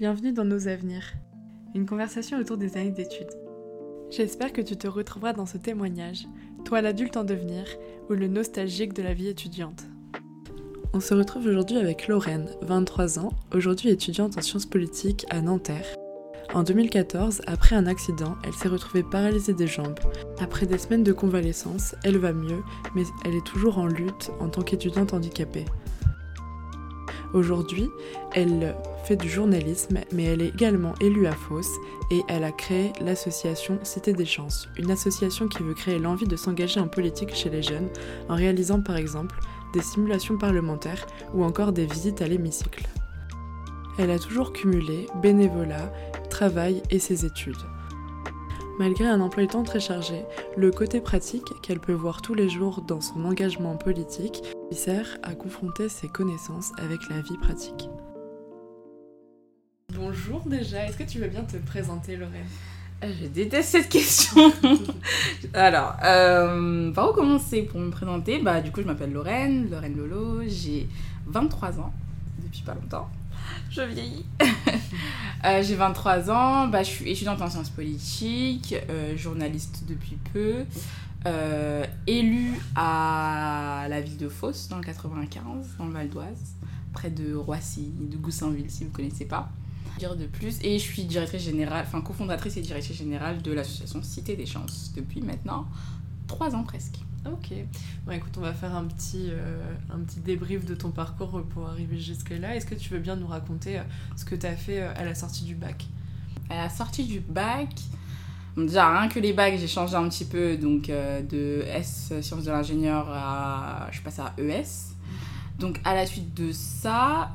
Bienvenue dans Nos Avenirs, une conversation autour des années d'études. J'espère que tu te retrouveras dans ce témoignage, toi l'adulte en devenir ou le nostalgique de la vie étudiante. On se retrouve aujourd'hui avec Lorraine, 23 ans, aujourd'hui étudiante en sciences politiques à Nanterre. En 2014, après un accident, elle s'est retrouvée paralysée des jambes. Après des semaines de convalescence, elle va mieux, mais elle est toujours en lutte en tant qu'étudiante handicapée. Aujourd'hui, elle du journalisme, mais elle est également élue à Fos et elle a créé l'association Cité des Chances, une association qui veut créer l'envie de s'engager en politique chez les jeunes en réalisant par exemple des simulations parlementaires ou encore des visites à l'hémicycle. Elle a toujours cumulé bénévolat, travail et ses études. Malgré un emploi du temps très chargé, le côté pratique qu'elle peut voir tous les jours dans son engagement politique sert à confronter ses connaissances avec la vie pratique. Bonjour déjà, est-ce que tu veux bien te présenter Lorraine euh, Je déteste cette question. Alors, euh, par où commencer pour me présenter? Bah du coup je m'appelle Lorraine, Lorraine Lolo, j'ai 23 ans, depuis pas longtemps. Je vieillis. Euh, j'ai 23 ans, bah, je suis étudiante en sciences politiques, euh, journaliste depuis peu, élue à la ville de Fos, dans le 95, dans le Val d'Oise, près de Roissy, de Goussainville, si vous ne connaissez pas. Dire de plus, et je suis directrice générale, enfin cofondatrice et directrice générale de l'association Cité des Chances depuis maintenant 3 ans presque. Ok. Bon, écoute, on va faire un petit, euh, un petit débrief de ton parcours pour arriver jusque-là. Est-ce que tu veux bien nous raconter euh, ce que tu as fait euh, à la sortie du bac? À la sortie du bac, déjà, rien que les bacs, j'ai changé un petit peu. Donc, de S, sciences de l'ingénieur, à. Je suis passée à ES. Donc, à la suite de ça,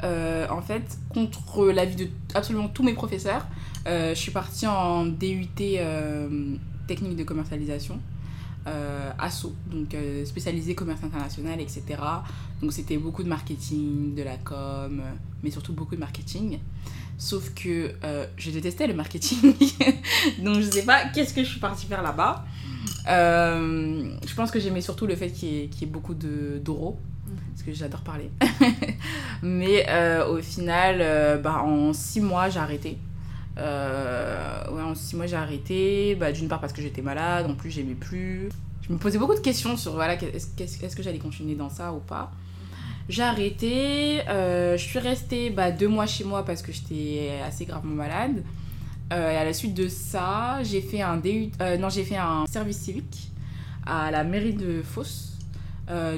en fait, contre l'avis de absolument tous mes professeurs, je suis partie en DUT technique de commercialisation euh, ASSO, donc euh, spécialisé commerce international, etc. Donc c'était beaucoup de marketing, de la com, mais surtout beaucoup de marketing. Sauf que euh, je détestais le marketing, donc je sais pas qu'est-ce que je suis partie faire là-bas. je pense que j'aimais surtout le fait qu'il y, ait beaucoup d'euros, parce que j'adore parler. mais au final, bah, en six mois, j'ai arrêté. Euh, ouais, en 6 mois, j'ai arrêté. Bah, D'une part parce que j'étais malade, en plus, j'aimais plus. Je me posais beaucoup de questions sur voilà, est-ce que j'allais continuer dans ça ou pas. J'ai arrêté. Euh, je suis restée bah, deux mois chez moi parce que j'étais assez gravement malade. Euh, et à la suite de ça, j'ai fait un j'ai fait un service civique à la mairie de Fos.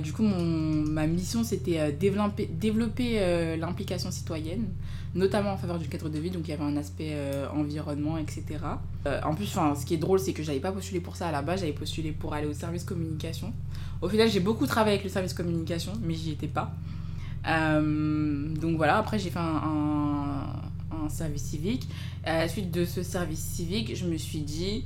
Du coup, mon, ma mission, c'était développer, développer l'implication citoyenne notamment en faveur du cadre de vie, donc il y avait un aspect euh, environnement, etc. Euh, en plus, ce qui est drôle, c'est que j'avais pas postulé pour ça à la base, j'avais postulé pour aller au service communication. Au final, j'ai beaucoup travaillé avec le service communication, mais j'y étais pas. Euh, donc voilà, après j'ai fait un, un, service civique. à la suite de ce service civique, je me suis dit,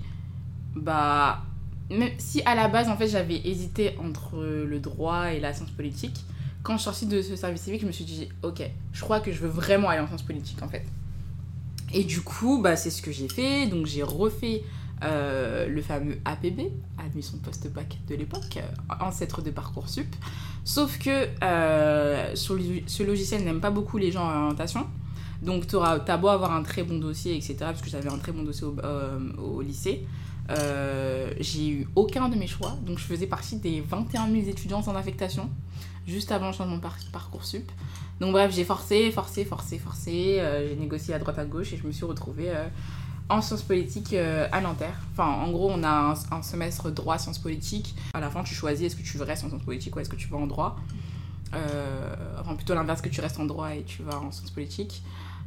bah, même si à la base, en fait, j'avais hésité entre le droit et la science politique, quand je suis sortie de ce service civique, je me suis dit, ok, je crois que je veux vraiment aller en sciences politiques en fait. Et du coup, bah, c'est ce que j'ai fait. Donc j'ai refait euh, le fameux APB, admission post-bac de l'époque, euh, ancêtre de Parcoursup. Sauf que euh, ce logiciel n'aime pas beaucoup les gens en orientation. Donc tu as beau avoir un très bon dossier, etc. Parce que j'avais un très bon dossier au lycée. J'ai eu aucun de mes choix. Donc je faisais partie des 21 000 étudiants en affectation juste avant le changement de parcours sup. Donc bref, j'ai forcé, forcé, forcé, forcé. Euh, j'ai négocié à droite à gauche et je me suis retrouvée euh, en sciences politiques euh, à Nanterre. Enfin, en gros, on a un, semestre droit sciences politiques. À la fin, tu choisis est-ce que tu restes en sciences politiques ou est-ce que tu vas en droit? enfin, plutôt l'inverse, que tu restes en droit et tu vas en sciences politiques.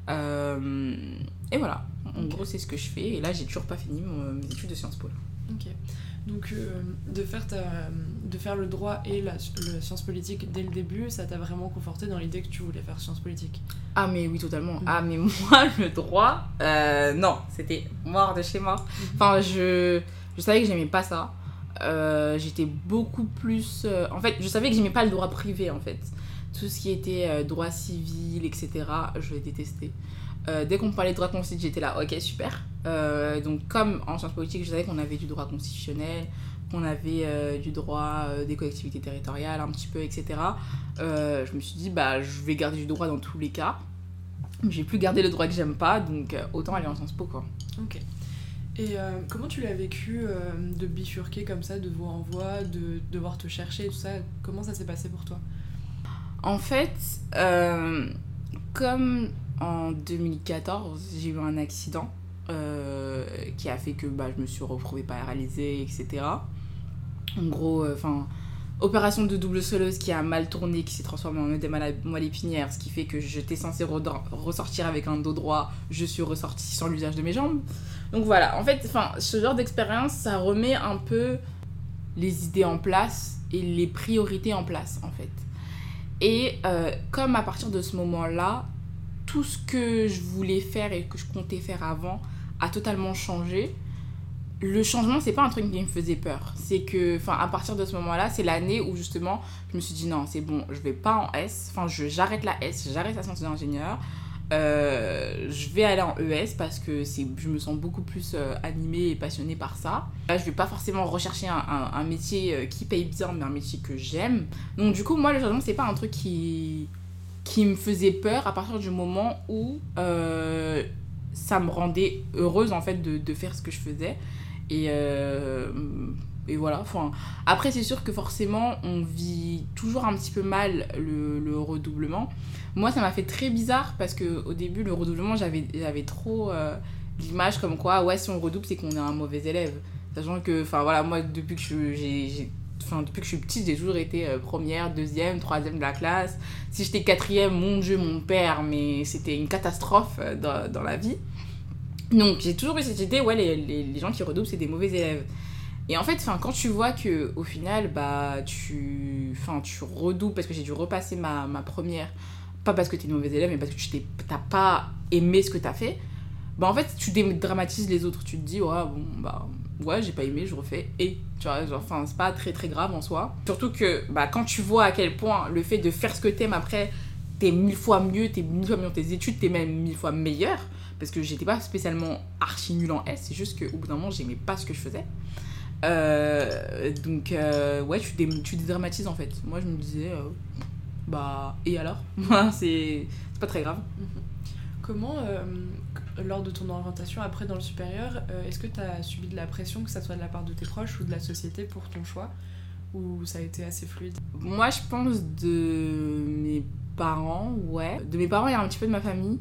Et voilà, en gros, c'est ce que je fais. Et là, j'ai toujours pas fini mes études de sciences po. Ok. Donc euh, de, faire de faire le droit et la, science politique dès le début, ça t'a vraiment conforté dans l'idée que tu voulais faire science politique Ah mais oui, totalement. Mm. Ah mais moi, le droit, euh, non, c'était mort de chez mort. Mm-hmm. Enfin, je, je savais que j'aimais pas ça. Euh, j'étais beaucoup plus... en fait, je savais que j'aimais pas le droit privé, en fait. Tout ce qui était droit civil, etc., je détestais. Euh, dès qu'on parlait de droit constitutionnel, j'étais là, ok, super. Euh, donc, comme en sciences politiques, je savais qu'on avait du droit constitutionnel, qu'on avait euh, du droit des collectivités territoriales, un petit peu, etc. je me suis dit, bah, je vais garder du droit dans tous les cas. J'ai plus gardé le droit que j'aime pas, donc autant aller en Sciences Po quoi. Ok. Et comment tu l'as vécu de bifurquer comme ça de voix en voix, de devoir te chercher tout ça? Comment ça s'est passé pour toi? En fait, comme en 2014, j'ai eu un accident euh, qui a fait que bah, je me suis retrouvée paralysée, etc. En gros, euh, enfin, opération de double soleuse qui a mal tourné, qui s'est transformée en œdème à moelle épinière, ce qui fait que j'étais censée ressortir avec un dos droit, je suis ressortie sans l'usage de mes jambes. Donc voilà, en fait, ce genre d'expérience, ça remet un peu les idées en place et les priorités en place, en fait. Et euh, comme à partir de ce moment-là, tout ce que je voulais faire et que je comptais faire avant a totalement changé. Le changement, c'est pas un truc qui me faisait peur. C'est que, enfin, à partir de ce moment-là, c'est l'année où justement, je me suis dit non, c'est bon, je vais pas en S. Enfin, j'arrête la S, j'arrête la science d'ingénieur. Euh, je vais aller en ES parce que je me sens beaucoup plus euh, animée et passionnée par ça. Là, je vais pas forcément rechercher un, métier euh, qui paye bien, mais un métier que j'aime. Donc, du coup, moi, le changement, c'est pas un truc qui, qui me faisait peur à partir du moment où ça me rendait heureuse en fait de, de, faire ce que je faisais. Et, et voilà. Enfin, après, c'est sûr que forcément, on vit toujours un petit peu mal le, le redoublement. Moi, ça m'a fait très bizarre parce que au début, le redoublement, j'avais trop euh, l'image comme quoi, ouais, si on redouble, c'est qu'on est un mauvais élève. Sachant que, enfin voilà, moi, depuis que j'ai enfin depuis que je suis petite j'ai toujours été euh, première deuxième troisième de la classe si j'étais quatrième mon dieu mon père mais c'était une catastrophe euh, dans, dans, la vie donc j'ai toujours eu cette idée ouais les, les gens qui redoublent c'est des mauvais élèves et en fait enfin quand tu vois que au final bah tu enfin tu redoubles parce que j'ai dû repasser ma, ma première pas parce que t'es une mauvaise élève mais parce que tu t'as pas aimé ce que t'as fait bah en fait tu dédramatises les autres tu te dis ouais bon bah ouais, j'ai pas aimé, je refais. Et, tu vois, enfin, c'est pas très très grave en soi. Surtout que, bah, quand tu vois à quel point le fait de faire ce que t'aimes après, t'es mille fois mieux, t'es mille fois mieux dans tes études, t'es même mille fois meilleur. Parce que j'étais pas spécialement archi nul en S, c'est juste qu'au bout d'un moment, j'aimais pas ce que je faisais. Euh, donc, euh, ouais, tu, dé tu dédramatises en fait. Moi, je me disais, euh, bah, et alors? C'est pas très grave. Mhm. Comment, lors de ton orientation après dans le supérieur, est-ce que tu as subi de la pression, que ce soit de la part de tes proches ou de la société pour ton choix? Ou ça a été assez fluide? Moi, je pense de mes parents, ouais. De mes parents, a un petit peu de ma famille.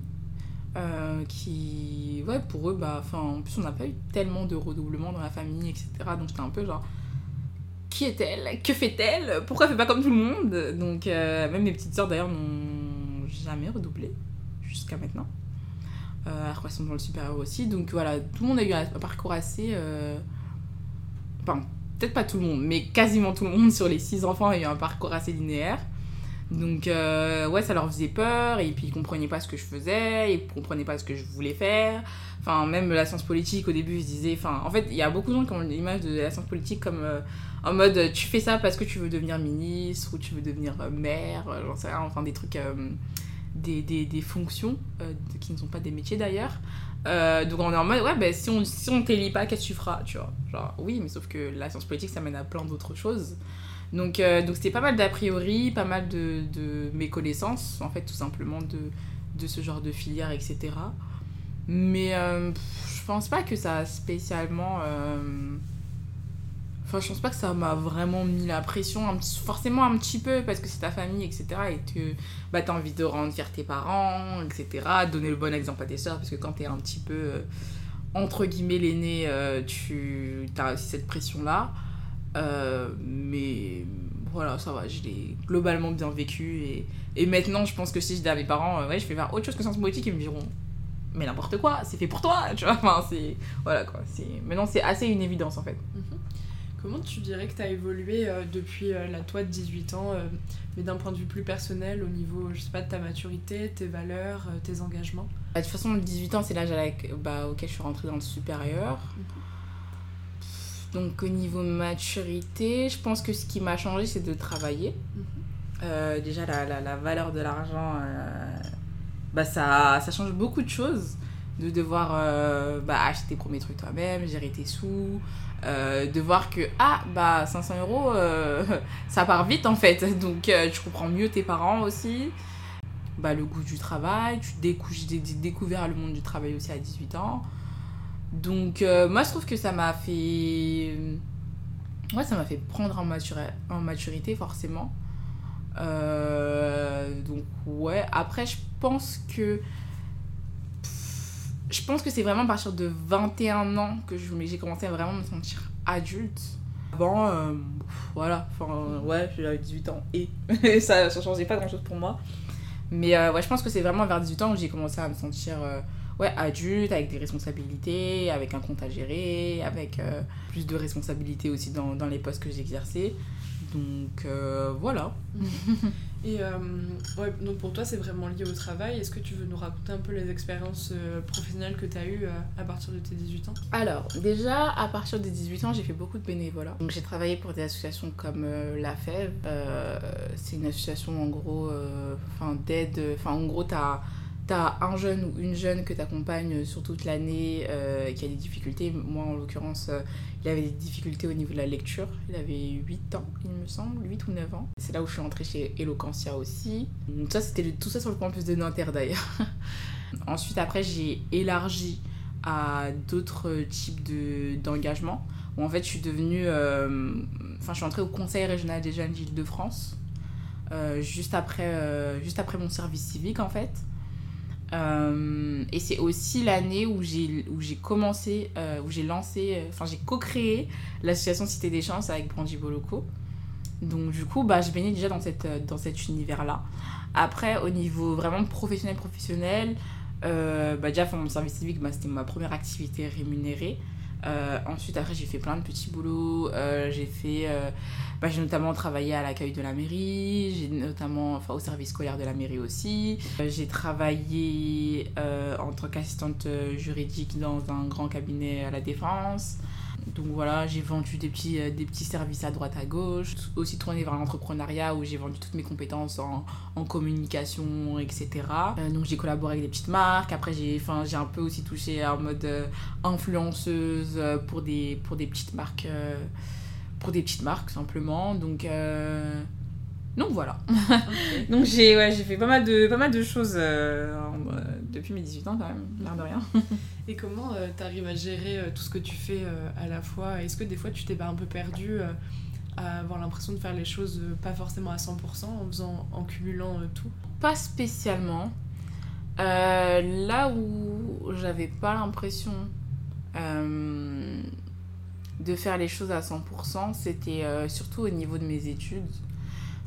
Euh, qui, ouais, pour eux, bah, en plus, on n'a pas eu tellement de redoublement dans la famille, etc. Donc, j'étais un peu genre, qui est-elle? Que fait-elle? Pourquoi elle fait pas comme tout le monde? Donc, même mes petites sœurs, d'ailleurs, n'ont jamais redoublé jusqu'à maintenant. Euh, qu'elles sont dans le supérieur aussi. Donc voilà, tout le monde a eu un parcours assez. Euh... Enfin, peut-être pas tout le monde, mais quasiment tout le monde sur les six enfants a eu un parcours assez linéaire. Donc euh, ouais, ça leur faisait peur, et puis ils comprenaient pas ce que je faisais, ils comprenaient pas ce que je voulais faire. Enfin, même la science politique, au début, ils se disaient... En fait, il y a beaucoup de gens qui ont l'image de la science politique comme euh, en mode tu fais ça parce que tu veux devenir ministre ou tu veux devenir euh, maire, j'en sais rien, enfin des trucs des, des, des fonctions qui ne sont pas des métiers d'ailleurs. Donc on est en mode, ouais, ben si on, si on t'élit pas, qu'est-ce que tu feras Tu vois, genre, oui, mais sauf que la science politique, ça mène à plein d'autres choses. Donc euh, donc c'était pas mal d'a priori, pas mal de, de méconnaissances, en fait, tout simplement, de, de ce genre de filière, etc. Mais je pense pas que ça a spécialement Enfin, je pense pas que ça m'a vraiment mis la pression, forcément un petit peu, parce que c'est ta famille, etc. Et que bah, tu as envie de rendre fier tes parents, etc. Donner le bon exemple à tes soeurs, parce que quand tu es un petit peu, euh, entre guillemets, l'aîné, euh, tu as aussi cette pression-là. Euh, mais voilà, ça va, je l'ai globalement bien vécu. Et, et maintenant, je pense que si je dis à mes parents, ouais, je vais faire autre chose que sciences politiques, ils me diront mais n'importe quoi, c'est fait pour toi, tu vois. Enfin, c'est. Voilà quoi. Maintenant, c'est assez une évidence en fait. Mhm. Comment tu dirais que tu as évolué euh, depuis euh, la toi de 18 ans, euh, mais d'un point de vue plus personnel, au niveau, je sais pas, de ta maturité, tes valeurs, tes engagements? Bah, De toute façon, 18 ans, c'est l'âge bah, auquel je suis rentrée dans le supérieur. Donc, au niveau maturité, je pense que ce qui m'a changé, c'est de travailler. Mhm. déjà, la, la, la, valeur de l'argent, bah, ça, ça change beaucoup de choses de devoir bah, acheter tes premiers trucs toi-même, gérer tes sous, euh, de voir que ah bah 500 euros euh, ça part vite en fait donc euh, tu comprends mieux tes parents aussi bah, le goût du travail. Tu j'ai découvert le monde du travail aussi à 18 ans. Donc, euh, moi, je trouve que ça m'a fait. Ouais, ça m'a fait prendre en, maturité, forcément. Euh, donc, ouais. Après, je pense que. Je pense que c'est vraiment à partir de 21 ans que j'ai commencé à vraiment me sentir adulte. Avant, euh, voilà, enfin, ouais, j'avais 18 ans et ça ne changeait pas grand chose pour moi. Mais ouais, je pense que c'est vraiment vers 18 ans où j'ai commencé à me sentir ouais, adulte, avec des responsabilités, avec un compte à gérer, avec euh, plus de responsabilités aussi dans, dans les postes que j'exerçais. Donc euh, voilà. Et euh, ouais, donc pour toi, c'est vraiment lié au travail. Est-ce que tu veux nous raconter un peu les expériences professionnelles que tu as eues à partir de tes 18 ans? Alors, déjà, à partir des 18 ans, j'ai fait beaucoup de bénévolat. Donc j'ai travaillé pour des associations comme la FEV. c'est une association en gros enfin d'aide. Enfin, en gros, tu as t'as un jeune ou une jeune que t'accompagnes sur toute l'année euh, qui a des difficultés. Moi, en l'occurrence, euh, il avait des difficultés au niveau de la lecture. Il avait 8 ans, il me semble, 8 ou 9 ans. C'est là où je suis entrée chez Eloquentia aussi. Donc ça, c'était tout ça sur le campus de Nanterre d'ailleurs. Ensuite, après, j'ai élargi à d'autres types d'engagement. où en fait, je suis devenue... Euh, enfin, je suis entrée au Conseil régional des jeunes d'Île-de-France. juste, après, juste après mon service civique, en fait. Euh, et c'est aussi l'année où j'ai, commencé, euh, où j'ai lancé, euh, enfin j'ai co-créé l'association Cité des Chances avec Brandy Boloco. Donc du coup, bah, je baignais déjà dans, cette, dans cet univers-là. Après, au niveau vraiment professionnel, professionnel, bah, déjà, mon service civique, bah, c'était ma première activité rémunérée. Euh, ensuite, après, j'ai fait plein de petits boulots. Euh, j'ai fait. Euh, bah, j'ai notamment travaillé à l'accueil de la mairie, j'ai notamment. Enfin, au service scolaire de la mairie aussi. j'ai travaillé en tant qu'assistante juridique dans un grand cabinet à la Défense. Donc voilà, j'ai vendu des petits, euh, des petits services à droite à gauche, aussi tourné vers l'entrepreneuriat où j'ai vendu toutes mes compétences en, en communication, etc. Euh, donc j'ai collaboré avec des petites marques. Après, j'ai j'ai un peu aussi touché en mode euh, influenceuse pour des, pour des petites marques, pour des petites marques simplement. Donc donc voilà. Donc j'ai ouais, fait pas mal de, pas mal de choses depuis mes 18 ans quand même, l'air de rien. Et comment euh, tu arrives à gérer tout ce que tu fais à la fois? Est-ce que des fois tu t'es pas un peu perdu à avoir l'impression de faire les choses pas forcément à 100% en, faisant, en cumulant tout? Pas spécialement. là où j'avais pas l'impression de faire les choses à 100%, c'était surtout au niveau de mes études.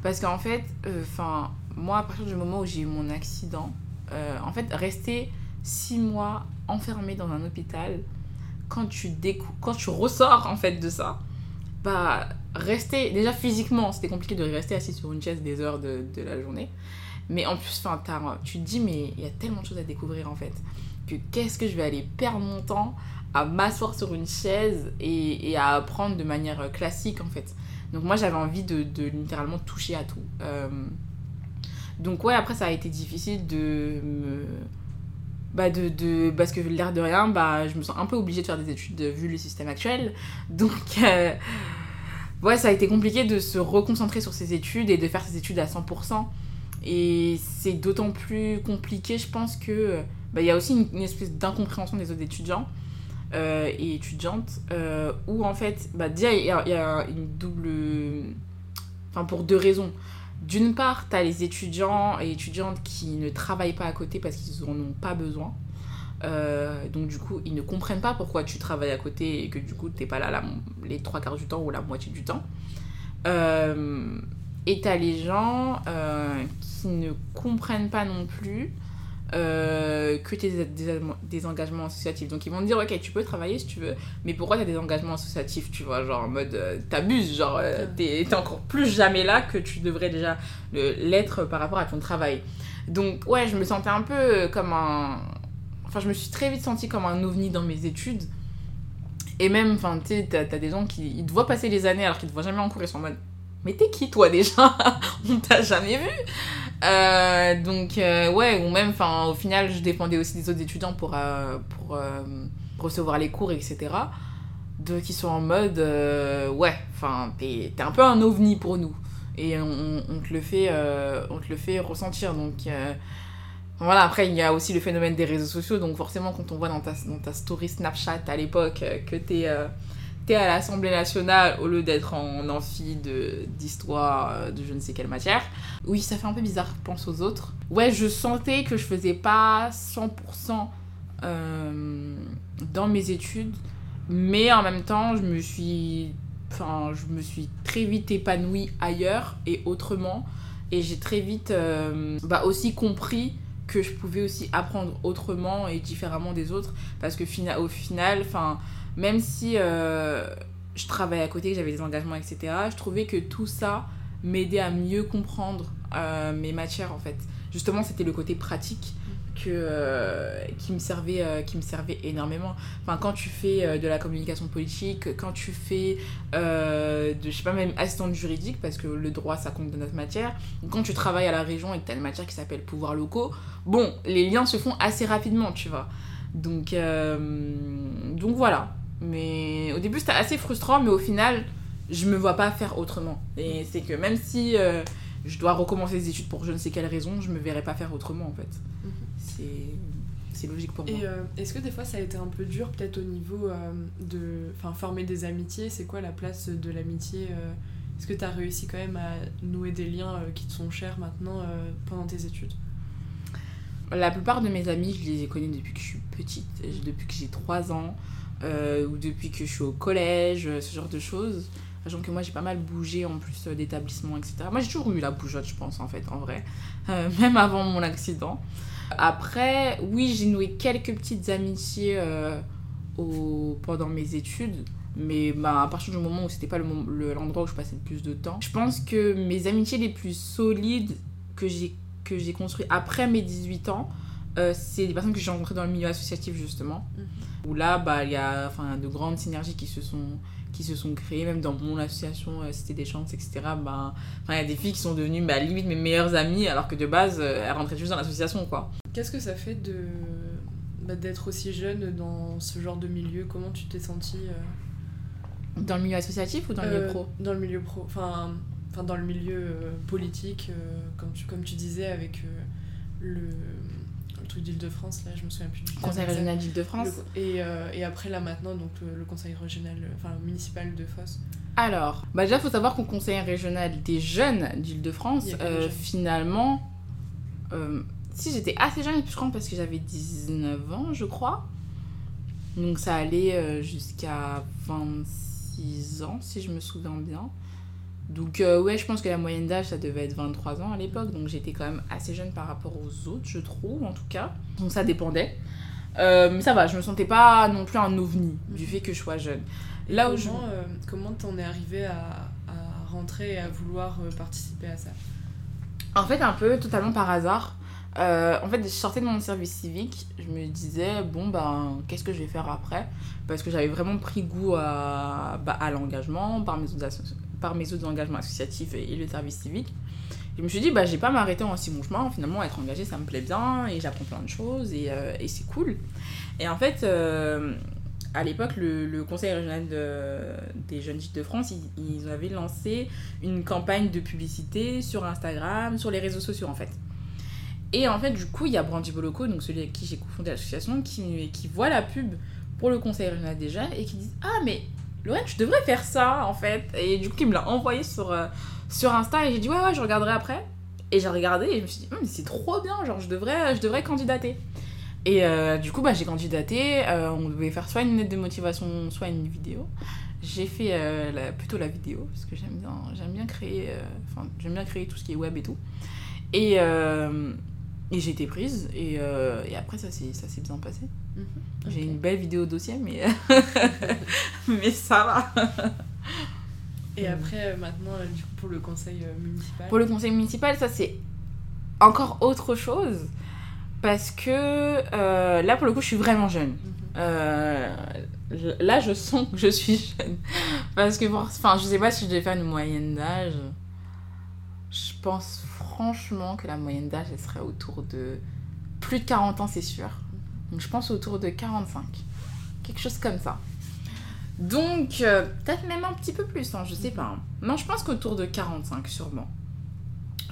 Parce qu'en fait, euh, enfin, moi, à partir du moment où j'ai eu mon accident, euh, en fait, rester six mois enfermé dans un hôpital, quand tu, quand tu ressors en fait de ça, bah, rester, déjà physiquement, c'était compliqué de rester assis sur une chaise des heures de, de la journée. Mais en plus, enfin, tu te dis, mais il y a tellement de choses à découvrir en fait, que qu'est-ce que je vais aller perdre mon temps à m'asseoir sur une chaise et, et, à apprendre de manière classique en fait. Donc moi j'avais envie de, de, littéralement toucher à tout. Euh, donc ouais, après ça a été difficile de me... Bah de, de, parce que l'air de rien, bah, je me sens un peu obligée de faire des études vu le système actuel. Donc euh, ouais, ça a été compliqué de se reconcentrer sur ses études et de faire ses études à 100%. Et c'est d'autant plus compliqué, je pense, que bah, il y a aussi une, espèce d'incompréhension des autres étudiants. Euh, et étudiante, euh, où en fait, bah, déjà, il y, a une double. Enfin, pour deux raisons. D'une part, tu as les étudiants et étudiantes qui ne travaillent pas à côté parce qu'ils n'en ont pas besoin. Euh, donc, du coup, ils ne comprennent pas pourquoi tu travailles à côté et que du coup, tu n'es pas là les trois quarts du temps ou la moitié du temps. et tu as les gens qui ne comprennent pas non plus euh, que tu des, des, engagements associatifs. Donc ils vont te dire, ok, tu peux travailler si tu veux, mais pourquoi tu as des engagements associatifs, tu vois, genre en mode, euh, t'abuses, genre, euh, t'es encore plus jamais là que tu devrais déjà l'être par rapport à ton travail. Donc ouais, je me sentais un peu comme un... Enfin, je me suis très vite sentie comme un ovni dans mes études. Et même, enfin, tu sais, t'as as des gens qui ils te voient passer les années alors qu'ils te voient jamais en cours, ils sont en mode, mais t'es qui toi déjà On t'a jamais vu euh, donc, euh, ouais, ou même, enfin, au final, je dépendais aussi des autres étudiants pour, euh, pour recevoir les cours, etc. De, qui sont en mode, ouais, enfin, t'es un peu un ovni pour nous. Et on, on, te, le fait, on te le fait ressentir. Donc, Voilà, après, il y a aussi le phénomène des réseaux sociaux. Donc, forcément, quand on voit dans ta, dans ta story Snapchat à l'époque que t'es euh, es à l'Assemblée nationale au lieu d'être en amphi d'histoire de, de je ne sais quelle matière, oui, ça fait un peu bizarre, pense aux autres. Ouais, je sentais que je faisais pas 100% euh, dans mes études, mais en même temps, je me suis. Enfin, je me suis très vite épanouie ailleurs et autrement. Et j'ai très vite euh, bah, aussi compris que je pouvais aussi apprendre autrement et différemment des autres. Parce que au final, enfin, même si euh, je travaillais à côté, j'avais des engagements, etc., je trouvais que tout ça m'aidait à mieux comprendre euh, mes matières en fait. Justement, c'était le côté pratique que, euh, qui, me servait, qui me servait énormément. Enfin, quand tu fais de la communication politique, quand tu fais de, je sais pas, même assistante juridique, parce que le droit, ça compte de notre matière, quand tu travailles à la région et que tu as une matière qui s'appelle pouvoir locaux, bon, les liens se font assez rapidement, tu vois. Donc, donc voilà. Mais au début, c'était assez frustrant, mais au final, je me vois pas faire autrement. Et c'est que même si je dois recommencer les études pour je ne sais quelle raison, je me verrai pas faire autrement en fait. Mm -hmm c'est logique pour moi. Et euh, est-ce que des fois ça a été un peu dur, peut-être au niveau euh, de former des amitiés? C'est quoi la place de l'amitié euh? Est-ce que tu as réussi quand même à nouer des liens qui te sont chers maintenant pendant tes études? La plupart de mes amis, je les ai connus depuis que je suis petite, depuis que j'ai 3 ans, ou depuis que je suis au collège, ce genre de choses. Sachant que moi j'ai pas mal bougé en plus d'établissements, etc. Moi j'ai toujours eu la bougeotte, je pense, en fait, en vrai. même avant mon accident. Après, oui, j'ai noué quelques petites amitiés euh, au, pendant mes études. Mais bah, à partir du moment où c'était pas l'endroit le, où je passais le plus de temps. Je pense que mes amitiés les plus solides que j'ai que j'ai construit après mes 18 ans, euh, c'est des personnes que j'ai rencontrées dans le milieu associatif justement. Mm -hmm. Où là, bah, il y a enfin, de grandes synergies qui se sont, qui se sont créées, même dans mon association euh, Cité des Chances, etc. Bah, il y a des filles qui sont devenues bah, limite mes meilleures amies, alors que de base, euh, elles rentraient juste dans l'association. quoi. Qu'est-ce que ça fait de bah, d'être aussi jeune dans ce genre de milieu? Comment tu t'es sentie euh... Dans le milieu associatif ou dans le milieu pro? Dans le milieu pro. Enfin, enfin dans le milieu politique, comme, tu, comme tu disais, avec le le truc d'Île-de-France, là, je me souviens plus du Conseil régional d'Île-de-France. Et, euh, et, après, là, maintenant, donc le, le conseil régional, enfin, municipal de Fosse. Alors, bah déjà, il faut savoir qu'au conseil régional des jeunes d'Île-de-France, euh, finalement, euh, si j'étais assez jeune, je crois, parce que j'avais 19 ans, je crois. Donc, ça allait jusqu'à 26 ans, si je me souviens bien. Donc euh, ouais, je pense que la moyenne d'âge, ça devait être 23 ans à l'époque. Donc j'étais quand même assez jeune par rapport aux autres, je trouve, en tout cas. Donc ça dépendait. Euh, mais ça va, je me sentais pas non plus un ovni du fait que je sois jeune. Là comment, où je... Euh, comment t'en es arrivé à, à, rentrer et à vouloir participer à ça? En fait, un peu totalement par hasard. Euh, en fait, je sortais de mon service civique, je me disais, bon, ben, qu'est-ce que je vais faire après? Parce que j'avais vraiment pris goût à, bah, à l'engagement par mes autres par mes autres engagements associatifs et, le service civique. Je me suis dit, bah, j'ai pas m'arrêter en si bon chemin. Finalement, être engagée, ça me plaît bien et j'apprends plein de choses et, euh, c'est cool. Et en fait, euh, à l'époque, le, conseil régional de, des jeunes de France, ils, avaient lancé une campagne de publicité sur Instagram, sur les réseaux sociaux en fait. Et en fait, du coup, il y a Brandy Boloco, donc celui avec qui j'ai cofondé l'association, qui, qui voit la pub pour le conseil régional des jeunes et qui dit Ah, mais Lorraine, tu devrais faire ça en fait. Et du coup, il me l'a envoyé sur, euh, sur Insta et j'ai dit ouais, ouais, je regarderai après. Et j'ai regardé et je me suis dit, mais c'est trop bien, genre je devrais, je devrais candidater. Et euh, du coup, bah, j'ai candidaté. Euh, on devait faire soit une lettre de motivation, soit une vidéo. J'ai fait la, plutôt la vidéo parce que j'aime bien, j'aime bien créer, enfin j'aime bien créer tout ce qui est web et tout. Et, et j'ai été prise et, et après ça s'est bien passé. Okay. J'ai une belle vidéo dossier, mais, mais ça va. Et après, euh, maintenant, euh, du coup, pour le conseil euh, municipal Pour le conseil municipal, ça c'est encore autre chose. Parce que euh, là, pour le coup, je suis vraiment jeune. Mm -hmm. là, je sens que je suis jeune. Parce que, enfin, je sais pas si je devais faire une moyenne d'âge. Je pense franchement que la moyenne d'âge, elle serait autour de plus de 40 ans, c'est sûr. Donc je pense autour de 45. Quelque chose comme ça. Donc, euh, peut-être même un petit peu plus, hein, je sais pas. Non, je pense qu'autour de 45, sûrement.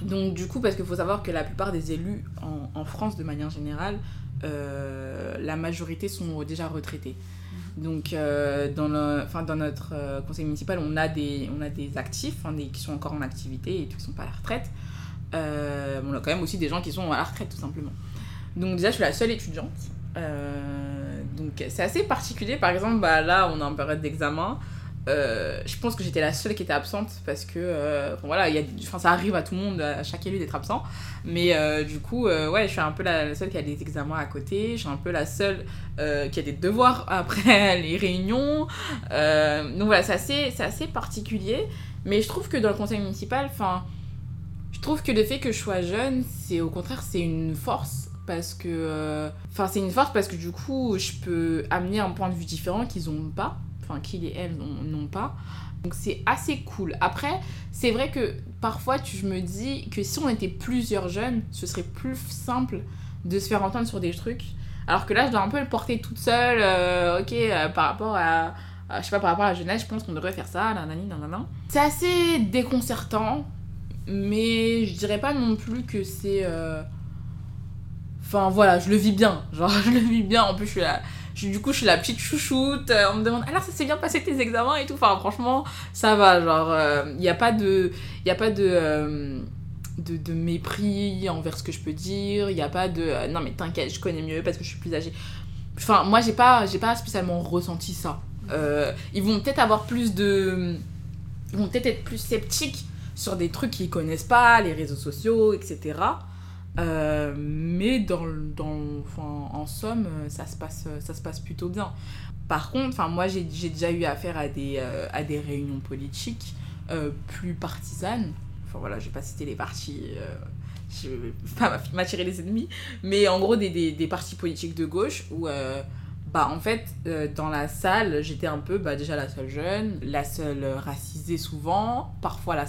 Donc du coup, parce qu'il faut savoir que la plupart des élus en, en France, de manière générale, euh, la majorité sont déjà retraités. Donc euh, dans, le, enfin, dans notre euh, conseil municipal, on a des, on a des actifs hein, des, qui sont encore en activité et qui ne sont pas à la retraite. On a quand même aussi des gens qui sont à la retraite tout simplement. Donc déjà, je suis la seule étudiante. Euh, donc c'est assez particulier. Par exemple, bah, là, on est en période d'examen. Euh, je pense que j'étais la seule qui était absente parce que euh, y a, enfin, ça arrive à tout le monde, à chaque élu d'être absent. Mais euh, du coup, ouais, je suis un peu la, seule qui a des examens à côté. Je suis un peu la seule qui a des devoirs après les réunions. Donc voilà, c'est assez, assez particulier. Mais je trouve que dans le conseil municipal, enfin, je trouve que le fait que je sois jeune, c'est au contraire, c'est une force. Parce que. euh, Enfin, c'est une force parce que du coup, je peux amener un point de vue différent qu'ils n'ont pas. Enfin, qu'ils et elles n'ont pas. Donc c'est assez cool. Après, c'est vrai que parfois, tu, je me dis que si on était plusieurs jeunes, ce serait plus simple de se faire entendre sur des trucs. Alors que là, je dois un peu le porter toute seule. euh, ok, euh, par rapport à, à- Je sais pas, par rapport à la jeunesse, je pense qu'on devrait faire ça. Nanani, nanana. C'est assez déconcertant. Mais je dirais pas non plus que c'est. Euh, Enfin voilà, je le vis bien. Genre, je le vis bien. En plus, je suis la. je- du coup, je suis la petite chouchoute. euh, on me demande alors ça s'est bien passé tes examens et tout. Enfin, franchement, ça va. Genre, il n'y a pas de. Il a pas de. euh, de, de mépris envers ce que je peux dire. Il n'y a pas de. euh, non, mais t'inquiète, je connais mieux parce que je suis plus âgée. Enfin, moi, j'ai pas, pas spécialement ressenti ça. Euh, ils vont peut-être avoir plus de. Ils vont peut-être être plus sceptiques sur des trucs qu'ils connaissent pas, les réseaux sociaux, etc. Euh, mais dans, dans, en somme, euh, ça se passe, ça se passe plutôt bien. Par contre, moi, j'ai déjà eu affaire à des, euh, à des réunions politiques euh, plus partisanes. Enfin voilà, je vais pas citer les partis, euh, je vais pas m'attirer les ennemis, mais en gros des, des, des partis politiques de gauche où, euh, bah en fait, euh, dans la salle, j'étais un peu bah, déjà la seule jeune, la seule racisée souvent, parfois la,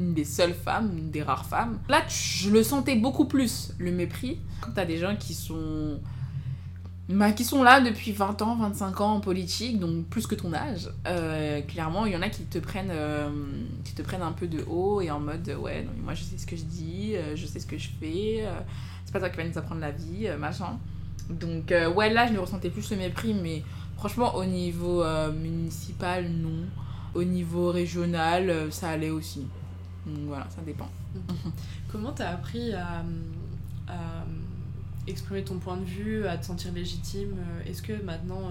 une des seules femmes, une des rares femmes. Là, je le sentais beaucoup plus, le mépris. Quand t'as des gens qui sont bah, qui sont là depuis 20 ans, 25 ans en politique, donc plus que ton âge, euh, clairement, il y en a qui te, prennent, euh, qui te prennent un peu de haut et en mode euh, ouais, moi je sais ce que je dis, euh, je sais ce que je fais, euh, c'est pas toi qui vas nous apprendre la vie, euh, machin. Donc, euh, ouais, là je ne ressentais plus ce mépris, mais franchement, au niveau euh, municipal, non. Au niveau régional, euh, ça allait aussi. Donc voilà, ça dépend. Comment t'as appris à, à exprimer ton point de vue, à te sentir légitime Est-ce que maintenant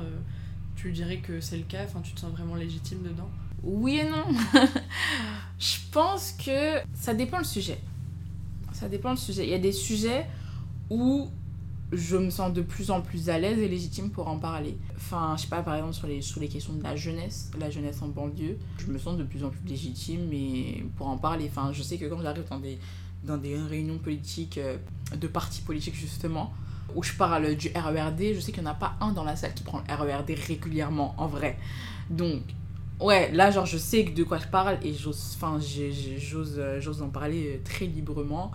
tu dirais que c'est le cas Enfin, tu te sens vraiment légitime dedans? Oui et non. je pense que ça dépend le sujet. Ça dépend le sujet. Il y a des sujets où je me sens de plus en plus à l'aise et légitime pour en parler. Enfin, je sais pas, par exemple, sur les, sur les questions de la jeunesse, la jeunesse en banlieue, je me sens de plus en plus légitime et pour en parler. Enfin, je sais que quand j'arrive dans des, dans des réunions politiques, euh, de partis politiques justement, où je parle du RERD, je sais qu'il n'y en a pas un dans la salle qui prend le RERD régulièrement, en vrai. Donc, ouais, là, genre, je sais de quoi je parle et j'ose, euh, j'ose en parler euh, très librement.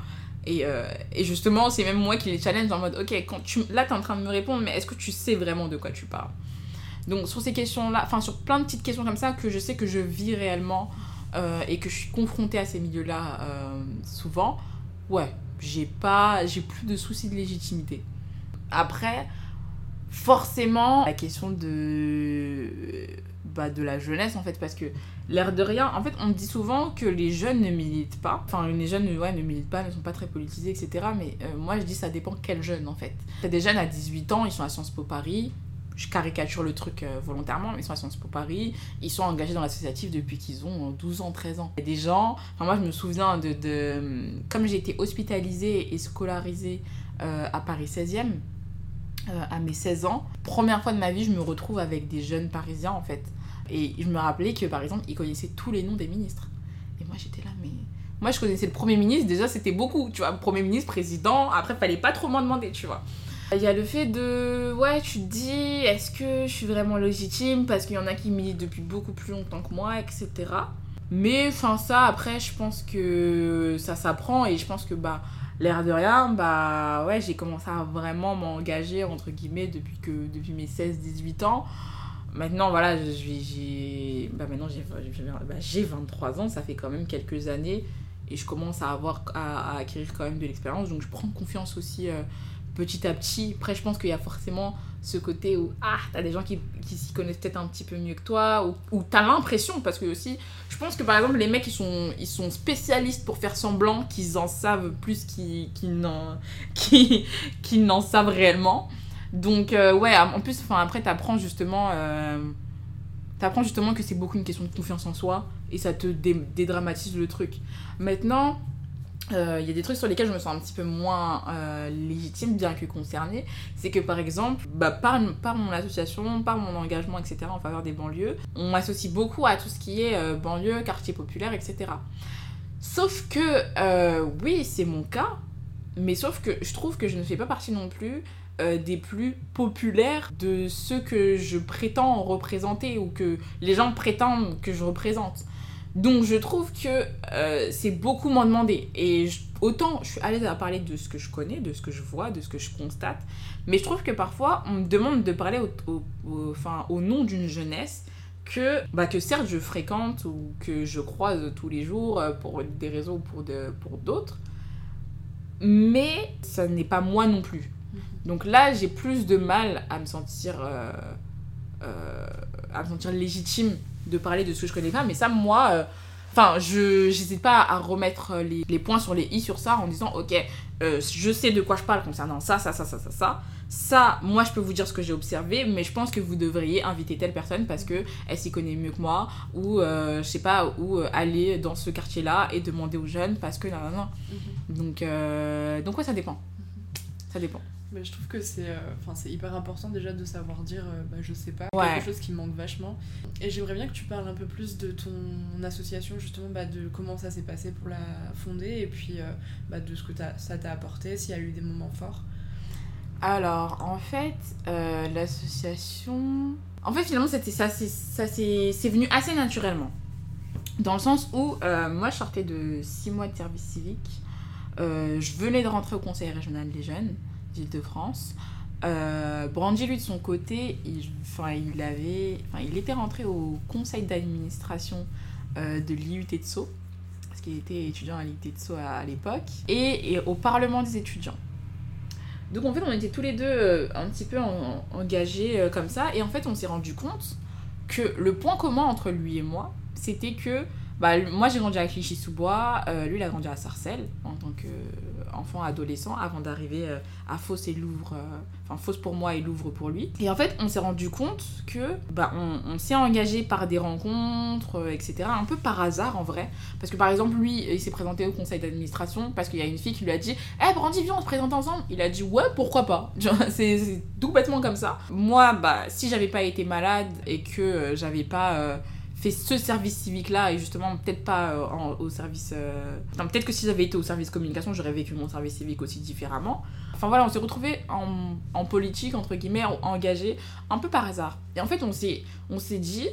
Et, euh, et justement, c'est même moi qui les challenge en mode, ok, quand tu, là, t'es en train de me répondre, mais est-ce que tu sais vraiment de quoi tu parles? Donc, sur ces questions-là, enfin, sur plein de petites questions comme ça que je sais que je vis réellement euh, et que je suis confrontée à ces milieux-là euh, souvent, ouais, j'ai pas, j'ai plus de soucis de légitimité. Après, forcément, la question de, bah, de la jeunesse, en fait, parce que l'air de rien, en fait, on dit souvent que les jeunes ne militent pas. Enfin, les jeunes ouais, ne militent pas, ne sont pas très politisés, etc. Mais euh, moi, je dis ça dépend quels jeunes, en fait. T'as des jeunes à 18 ans, ils sont à Sciences Po Paris. Je caricature le truc euh, volontairement, mais ils sont à Sciences Po Paris. Ils sont engagés dans l'associatif depuis qu'ils ont euh, 12 ans, 13 ans. Il y a des gens, enfin, moi, je me souviens de. de comme j'ai été hospitalisée et scolarisée euh, à Paris 16e, euh, à mes 16 ans, première fois de ma vie, je me retrouve avec des jeunes parisiens, en fait. Et je me rappelais que, par exemple, ils connaissaient tous les noms des ministres. Et moi, j'étais là, mais... Moi, je connaissais le Premier ministre, déjà, c'était beaucoup, tu vois. Premier ministre, président, après, fallait pas trop m'en demander, tu vois. Il y a le fait de... Ouais, tu te dis, est-ce que je suis vraiment légitime? Parce qu'il y en a qui militent depuis beaucoup plus longtemps que moi, etc. Mais, enfin, ça, après, je pense que ça s'apprend. Et je pense que, bah, l'air de rien, bah, ouais, j'ai commencé à vraiment m'engager, entre guillemets, depuis, que, depuis mes 16-18 ans. Maintenant, voilà, j'ai- bah, maintenant, j'ai j'ai- bah, j'ai 23 ans, ça fait quand même quelques années et je commence à avoir à, acquérir quand même de l'expérience. Donc je prends confiance aussi euh, petit à petit. Après je pense qu'il y a forcément ce côté où ah t'as des gens qui, qui s'y connaissent peut-être un petit peu mieux que toi ou, ou t'as l'impression parce que aussi je pense que par exemple les mecs ils sont ils sont spécialistes pour faire semblant qu'ils en savent plus qu'ils n'en savent réellement donc euh, ouais en plus enfin après t'apprends justement euh, justement que c'est beaucoup une question de confiance en soi et ça te dé- dédramatise le truc maintenant euh, il y a des trucs sur lesquels je me sens un petit peu moins euh, légitime, bien que concernée. C'est que par exemple, bah, par, mon association, par mon engagement, etc., en faveur des banlieues, on m'associe beaucoup à tout ce qui est euh, banlieue, quartier populaire, etc. Sauf que, euh, oui, c'est mon cas, mais sauf que je trouve que je ne fais pas partie non plus euh, des plus populaires de ceux que je prétends représenter ou que les gens prétendent que je représente. Donc je trouve que euh, c'est beaucoup moins demandé. Et autant je suis à l'aise à parler de ce que je connais, de ce que je vois, de ce que je constate, mais je trouve que parfois on me demande de parler au, nom d'une jeunesse que, bah, que certes je fréquente ou que je croise tous les jours euh, pour des réseaux ou pour d'autres, mais ça n'est pas moi non plus. Donc là j'ai plus de mal à me sentir... euh, euh, à me sentir légitime de parler de ce que je connais pas. Mais ça moi euh, enfin je j'hésite pas à remettre les, les points sur les i sur ça en disant ok je sais de quoi je parle concernant ça ça ça ça ça ça. Ça moi je peux vous dire ce que j'ai observé mais je pense que vous devriez inviter telle personne parce que elle s'y connaît mieux que moi ou je sais pas ou aller dans ce quartier là et demander aux jeunes parce que non non non donc euh, donc ouais ça dépend. Ça dépend Mais je trouve que c'est euh, c'est hyper important déjà de savoir dire euh, bah, je sais pas, Ouais. quelque chose qui manque vachement. Et j'aimerais bien que tu parles un peu plus de ton association, justement, bah, de comment ça s'est passé pour la fonder et puis euh, bah, de ce que ça t'a apporté, s'il y a eu des moments forts. Alors, en fait, l'association. En fait, finalement, c'était ça, c'est, venu assez naturellement. Dans le sens où, moi, je sortais de 6 mois de service civique. Je venais de rentrer au Conseil régional des jeunes d'Île-de-France. Euh, Brandy, lui, de son côté, il, il, avait, il était rentré au conseil d'administration euh, de l'IUT de Sceaux, parce qu'il était étudiant à l'IUT de Sceaux à, l'époque, et, au Parlement des étudiants. Donc en fait, on était tous les deux euh, un petit peu en- engagés comme ça, et en fait, on s'est rendu compte que le point commun entre lui et moi, c'était que bah, moi j'ai grandi à Clichy-sous-Bois, euh, lui il a grandi à Sarcelles en tant qu'enfant adolescent avant d'arriver euh, à Fos et Louvre, euh, enfin Fos pour moi et Louvre pour lui. Et en fait, on s'est rendu compte que bah, on, s'est engagé par des rencontres, euh, etc. Un peu par hasard en vrai. Parce que par exemple, lui, il s'est présenté au conseil d'administration parce qu'il y a une fille qui lui a dit Eh Brandy, viens, on se présente ensemble. Il a dit Ouais, pourquoi pas C'est tout bêtement comme ça. Moi, bah, si j'avais pas été malade et que euh, j'avais pas. euh, fait ce service civique là et justement peut-être pas euh, au service euh, peut-être que si j'avais été au service communication j'aurais vécu mon service civique aussi différemment. Enfin voilà on s'est retrouvés en, politique entre guillemets engagés un peu par hasard. Et en fait on s'est on s'est dit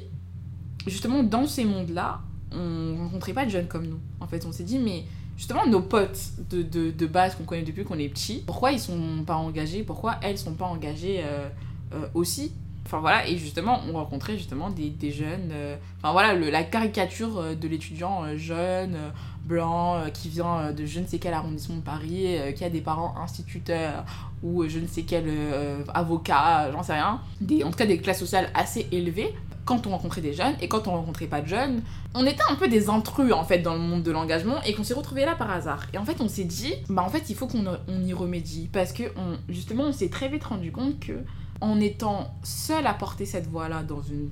justement dans ces mondes là on rencontrait pas de jeunes comme nous. En fait on s'est dit mais justement nos potes de, de, de base qu'on connaît depuis qu'on est petit pourquoi ils sont pas engagés pourquoi elles sont pas engagées euh, euh, aussi Enfin voilà, et justement, on rencontrait justement des, des jeunes. euh, Enfin voilà, le- la caricature euh, de l'étudiant euh, jeune, blanc, qui vient de je ne sais quel arrondissement de Paris, qui a des parents instituteurs ou je ne sais quel avocat, j'en sais rien. Des, en tout cas, des classes sociales assez élevées. Quand on rencontrait des jeunes et quand on rencontrait pas de jeunes, on était un peu des intrus en fait dans le monde de l'engagement et qu'on s'est retrouvés là par hasard. Et en fait, on s'est dit, bah en fait, il faut qu'on on y remédie parce que justement, on s'est très vite rendu compte que en étant seul à porter cette voix-là dans une,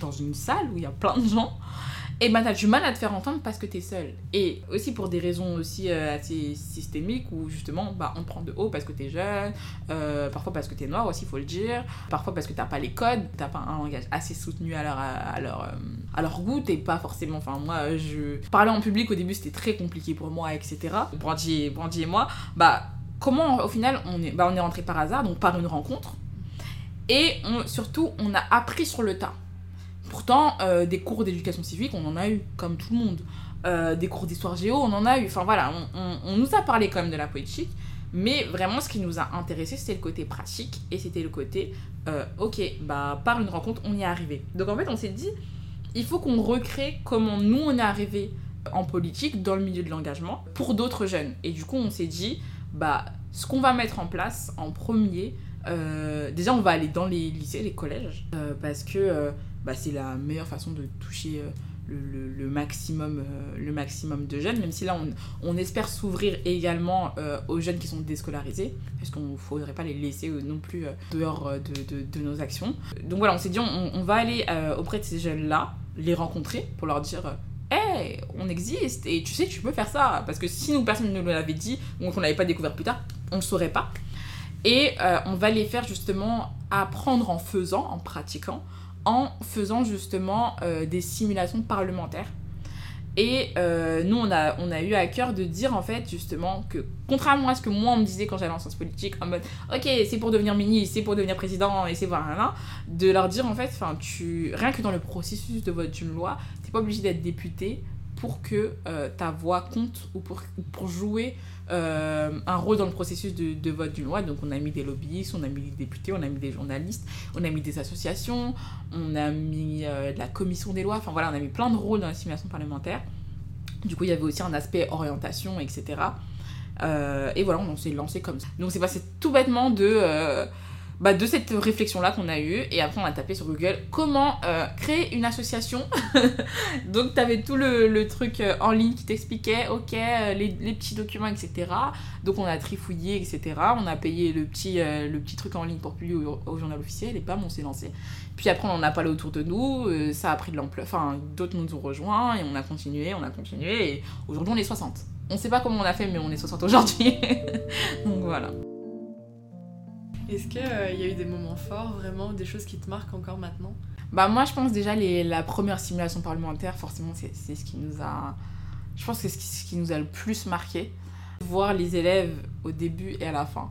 dans une salle où il y a plein de gens, et ben t'as du mal à te faire entendre parce que t'es seul. Et aussi pour des raisons aussi euh, assez systémiques où justement bah, on prend de haut parce que t'es jeune, euh, parfois parce que t'es noir aussi, faut le dire, parfois parce que t'as pas les codes, t'as pas un langage assez soutenu à leur, à leur, euh, à leur goût, t'es pas forcément. Enfin, moi, je. Parler en public au début c'était très compliqué pour moi, etc. Brandy, Brandy et moi, bah comment au final on est, bah, on est rentré par hasard, donc par une rencontre. Et surtout, on a appris sur le tas. Pourtant, euh, des cours d'éducation civique, on en a eu, comme tout le monde. Euh, des cours d'histoire géo, on en a eu. Enfin voilà, on nous a parlé quand même de la politique. Mais vraiment, ce qui nous a intéressé, c'était le côté pratique. Et c'était le côté, euh, ok, bah par une rencontre, on y est arrivé. Donc en fait, on s'est dit, il faut qu'on recrée comment nous, on est arrivé en politique, dans le milieu de l'engagement, pour d'autres jeunes. Et du coup, on s'est dit, bah, ce qu'on va mettre en place en premier, euh, déjà, on va aller dans les lycées, les collèges, euh, parce que euh, bah, c'est la meilleure façon de toucher le, le, maximum, le maximum de jeunes, même si là, on, on espère s'ouvrir également aux jeunes qui sont déscolarisés, parce qu'on ne faudrait pas les laisser non plus dehors de, de, de, nos actions. Donc voilà, on s'est dit, on, on, va aller auprès de ces jeunes-là, les rencontrer, pour leur dire hey, on existe et tu sais, tu peux faire ça. Parce que si nous, personne ne nous l'avait dit, ou qu'on n'avait pas découvert plus tard, on ne saurait pas. Et euh, on va les faire justement apprendre en faisant, en pratiquant, en faisant justement euh, des simulations parlementaires. Et euh, nous, on a, on a eu à cœur de dire en fait justement que, contrairement à ce que moi on me disait quand j'allais en sciences politiques, en mode ok, c'est pour devenir ministre, c'est pour devenir président, et c'est voilà, de leur dire en fait, tu, rien que dans le processus de vote d'une loi, t'es pas obligé d'être député pour que ta voix compte ou pour, pour jouer euh, un rôle dans le processus de, de vote d'une loi. Donc on a mis des lobbyistes, on a mis des députés, on a mis des journalistes, on a mis des associations, on a mis euh, la commission des lois. Enfin voilà, on a mis plein de rôles dans la simulation parlementaire. Du coup, il y avait aussi un aspect orientation, etc. Euh, et voilà, on s'est lancé comme ça. Donc c'est passé tout bêtement de bah, de cette réflexion-là qu'on a eue. Et après, on a tapé sur Google comment euh, créer une association. Donc, tu avais tout le, le, truc euh, en ligne qui t'expliquait, ok, euh, les, les, petits documents, etc. Donc, on a trifouillé, etc. On a payé le petit, le petit truc en ligne pour publier au, journal officiel. Et bam, on s'est lancé. Puis après, on en a parlé autour de nous. ça a pris de l'ampleur. Enfin, d'autres nous ont rejoints. Et on a continué, on a continué. Et aujourd'hui, on est 60. On sait pas comment on a fait, mais on est 60 aujourd'hui. Donc, voilà. Est-ce qu'il euh, y a eu des moments forts, vraiment, des choses qui te marquent encore maintenant? Bah moi je pense déjà la première simulation parlementaire, forcément c'est ce qui nous a... Je pense que c'est ce qui, nous a le plus marqué. Voir les élèves au début et à la fin.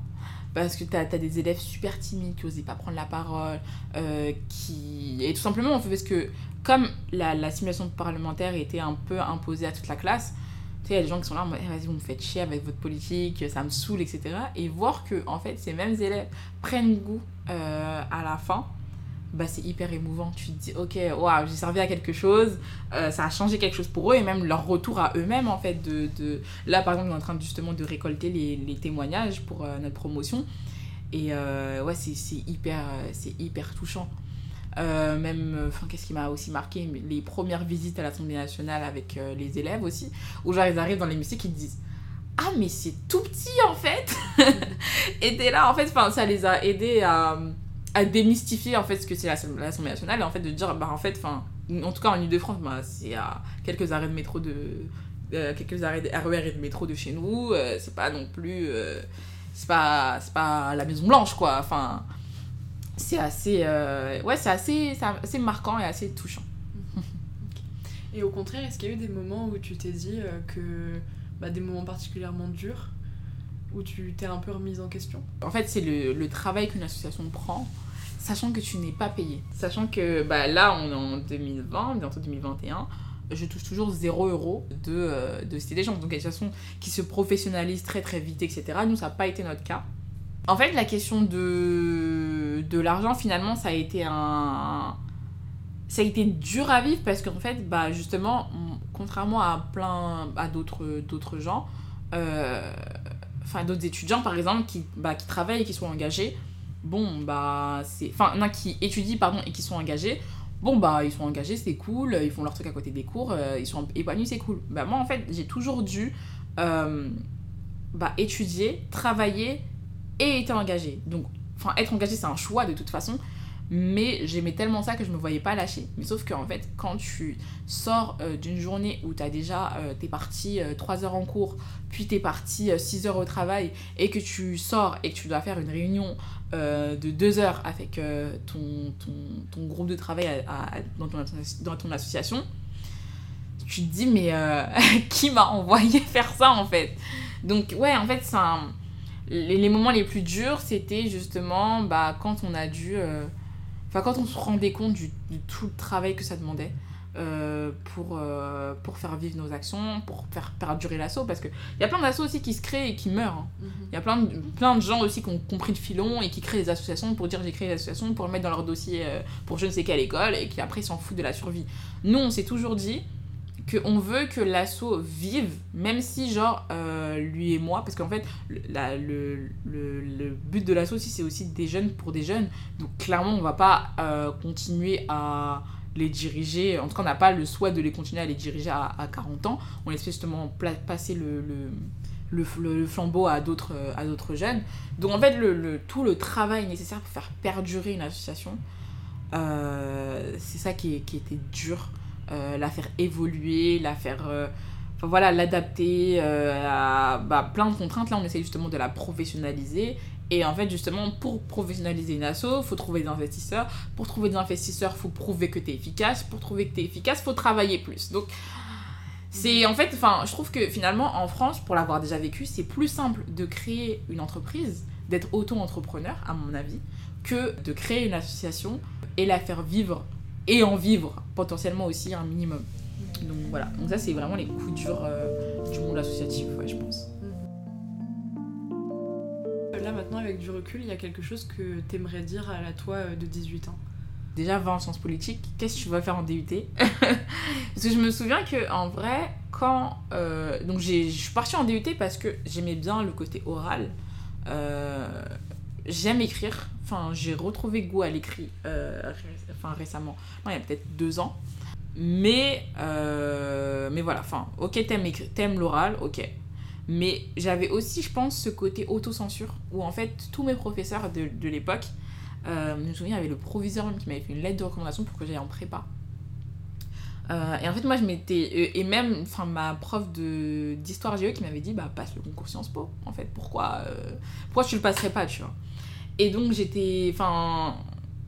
Parce que tu as, des élèves super timides qui n'osaient pas prendre la parole, euh, qui... Et tout simplement, on fait parce que comme la, la simulation parlementaire était un peu imposée à toute la classe, tu sais, il y a des gens qui sont là eh, vas-y, vous me faites chier avec votre politique, ça me saoule, etc. Et voir que, en fait, ces mêmes élèves prennent goût euh, à la fin, bah, c'est hyper émouvant. Tu te dis, ok, waouh, j'ai servi à quelque chose, euh, ça a changé quelque chose pour eux, et même leur retour à eux-mêmes, en fait. De, de... Là, par exemple, on est en train justement de récolter les, témoignages pour euh, notre promotion. Et ouais, c'est hyper, hyper touchant. Euh, même, euh, enfin, qu'est-ce qui m'a aussi marqué Les premières visites à l'Assemblée nationale avec euh, les élèves aussi, où genre ils arrivent dans l'hémicycle, ils disent Ah, mais c'est tout petit en fait Et t'es là, en fait, ça les a aidés à, à démystifier en fait ce que c'est l'Assemblée nationale et en fait de dire, bah en fait, enfin, en tout cas en Ile-de-France, bah, c'est à quelques arrêts de métro de. quelques arrêts de RER et de métro de chez nous, c'est pas non plus. c'est pas, pas la Maison Blanche quoi, enfin c'est assez, euh, ouais, c'est assez, assez marquant et assez touchant. Et au contraire, est-ce qu'il y a eu des moments où tu t'es dit euh, que bah, des moments particulièrement durs où tu t'es un peu remise en question? En fait, c'est le, le, travail qu'une association prend, sachant que tu n'es pas payé. Sachant que bah, là, on est en 2020, bientôt 2021, je touche toujours 0 euros de, euh, de Cité des gens. Donc, il y a des associations qui se professionnalisent très très vite, etc. Nous, ça n'a pas été notre cas. En fait, la question de, de l'argent, finalement, ça a été un. Ça a été dur à vivre parce qu'en fait, bah, justement, contrairement à plein. à d'autres, gens, euh, enfin, d'autres étudiants, par exemple, qui, bah, qui travaillent et qui sont engagés, bon, bah, c'est. Enfin, non, qui étudient, pardon, et qui sont engagés, bon bah ils sont engagés c'est cool ils font leur truc à côté des cours euh, ils sont épanouis c'est cool bah moi en fait j'ai toujours dû euh, bah, étudier travailler et été engagée. Donc, enfin, être engagée, c'est un choix de toute façon. Mais j'aimais tellement ça que je me voyais pas lâcher. Mais sauf qu'en fait, quand tu sors euh, d'une journée où as déjà, euh, t'es parti 3 euh, heures en cours, puis t'es parti 6 heures au travail, et que tu sors et que tu dois faire une réunion de 2 heures avec ton, ton, ton, groupe de travail dans, ton, dans ton association, tu te dis, mais qui m'a envoyé faire ça en fait? Donc, ouais, en fait, c'est un les, les, moments les plus durs, c'était justement bah, quand on a dû. Euh, enfin, quand on se rendait compte du, du, tout le travail que ça demandait. Euh, pour, euh, pour faire vivre nos actions, pour faire perdurer l'assaut, parce qu'il y a plein d'assauts aussi qui se créent et qui meurent. Hein. Il mm-hmm. y a plein de, plein de gens aussi qui ont compris le filon et qui créent des associations pour dire j'ai créé des associations pour le mettre dans leur dossier pour je ne sais quelle école et qui après s'en foutent de la survie. Nous, on s'est toujours dit, qu'on veut que l'assaut vive, même si, genre, euh, lui et moi, parce qu'en fait, le, le, le- but de l'assaut aussi, c'est aussi des jeunes pour des jeunes. Donc, clairement, on va pas euh, continuer à les diriger. En tout cas, on n'a pas le souhait de les continuer à les diriger à, à 40 ans. On laisse justement passer le, le, flambeau à d'autres à d'autres jeunes. Donc, en fait, le, tout le travail nécessaire pour faire perdurer une association, euh, c'est ça qui était dur euh, la faire évoluer, la faire. euh, Enfin voilà, l'adapter euh, à bah, plein de contraintes. Là, on essaie justement de la professionnaliser. Et en fait, justement, pour professionnaliser une asso, faut trouver des investisseurs. Pour trouver des investisseurs, faut prouver que tu es efficace. Pour trouver que tu es efficace, faut travailler plus. Donc, c'est en fait, enfin, je trouve que finalement, en France, pour l'avoir déjà vécu, c'est plus simple de créer une entreprise, d'être auto-entrepreneur, à mon avis, que de créer une association et la faire vivre et en vivre potentiellement aussi un minimum. Donc voilà, donc ça c'est vraiment les coups durs euh, du monde associatif, ouais, je pense. Là maintenant avec du recul, il y a quelque chose que t'aimerais dire à la toi euh, de 18 ans? Déjà 20 en sciences politiques, qu'est-ce que tu vas faire en DUT Parce que je me souviens que en vrai, quand euh, donc j'ai- je suis partie en DUT parce que j'aimais bien le côté oral. Euh, J'aime écrire. Enfin, j'ai retrouvé goût à l'écrit euh, récemment. Non, il y a peut-être deux ans. Mais, euh, mais voilà, enfin, ok, t'aimes l'oral, ok. Mais j'avais aussi, je pense, ce côté autocensure où en fait, tous mes professeurs de, de l'époque, euh, je me souviens, il y avait le proviseur même qui m'avait fait une lettre de recommandation pour que j'aille en prépa. Euh, et en fait, moi, je m'étais. Et même, enfin, ma prof de- d'histoire géo qui m'avait dit, bah, passe le concours Sciences Po, en fait. Pourquoi, euh, pourquoi tu le passerais pas, tu vois? Et donc, j'étais. Enfin,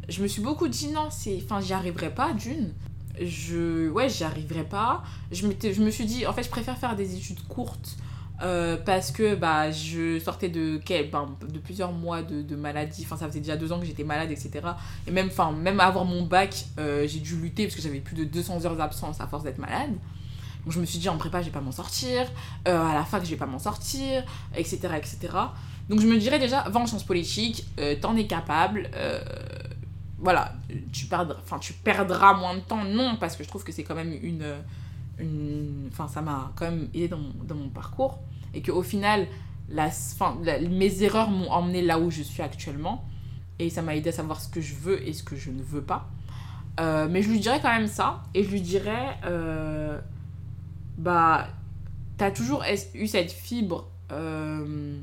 je me suis beaucoup dit, non, c'est. Enfin, j'y arriverai pas, d'une. Je. Ouais, j'y arriverai pas. Je, je me suis dit, en fait, je préfère faire des études courtes. euh, parce que bah, je sortais de, ben, de plusieurs mois de, de maladie, enfin ça faisait déjà deux ans que j'étais malade, etc. Et même, enfin, même avoir mon bac, euh, j'ai dû lutter parce que j'avais plus de 200 heures d'absence à force d'être malade. Donc je me suis dit en prépa, je vais pas m'en sortir, euh, à la fac, je vais pas m'en sortir, etc., etc. Donc je me dirais déjà, va en sciences politiques, t'en es capable, voilà, tu perdras, enfin, tu perdras moins de temps, non, parce que je trouve que c'est quand même une. une enfin, ça m'a quand même aidé dans mon, dans mon parcours, et qu'au final, la, la- mes erreurs m'ont emmené là où je suis actuellement, et ça m'a aidé à savoir ce que je veux et ce que je ne veux pas. Euh, mais je lui dirais quand même ça, et je lui dirais, euh, bah, t'as toujours eu cette fibre, euh,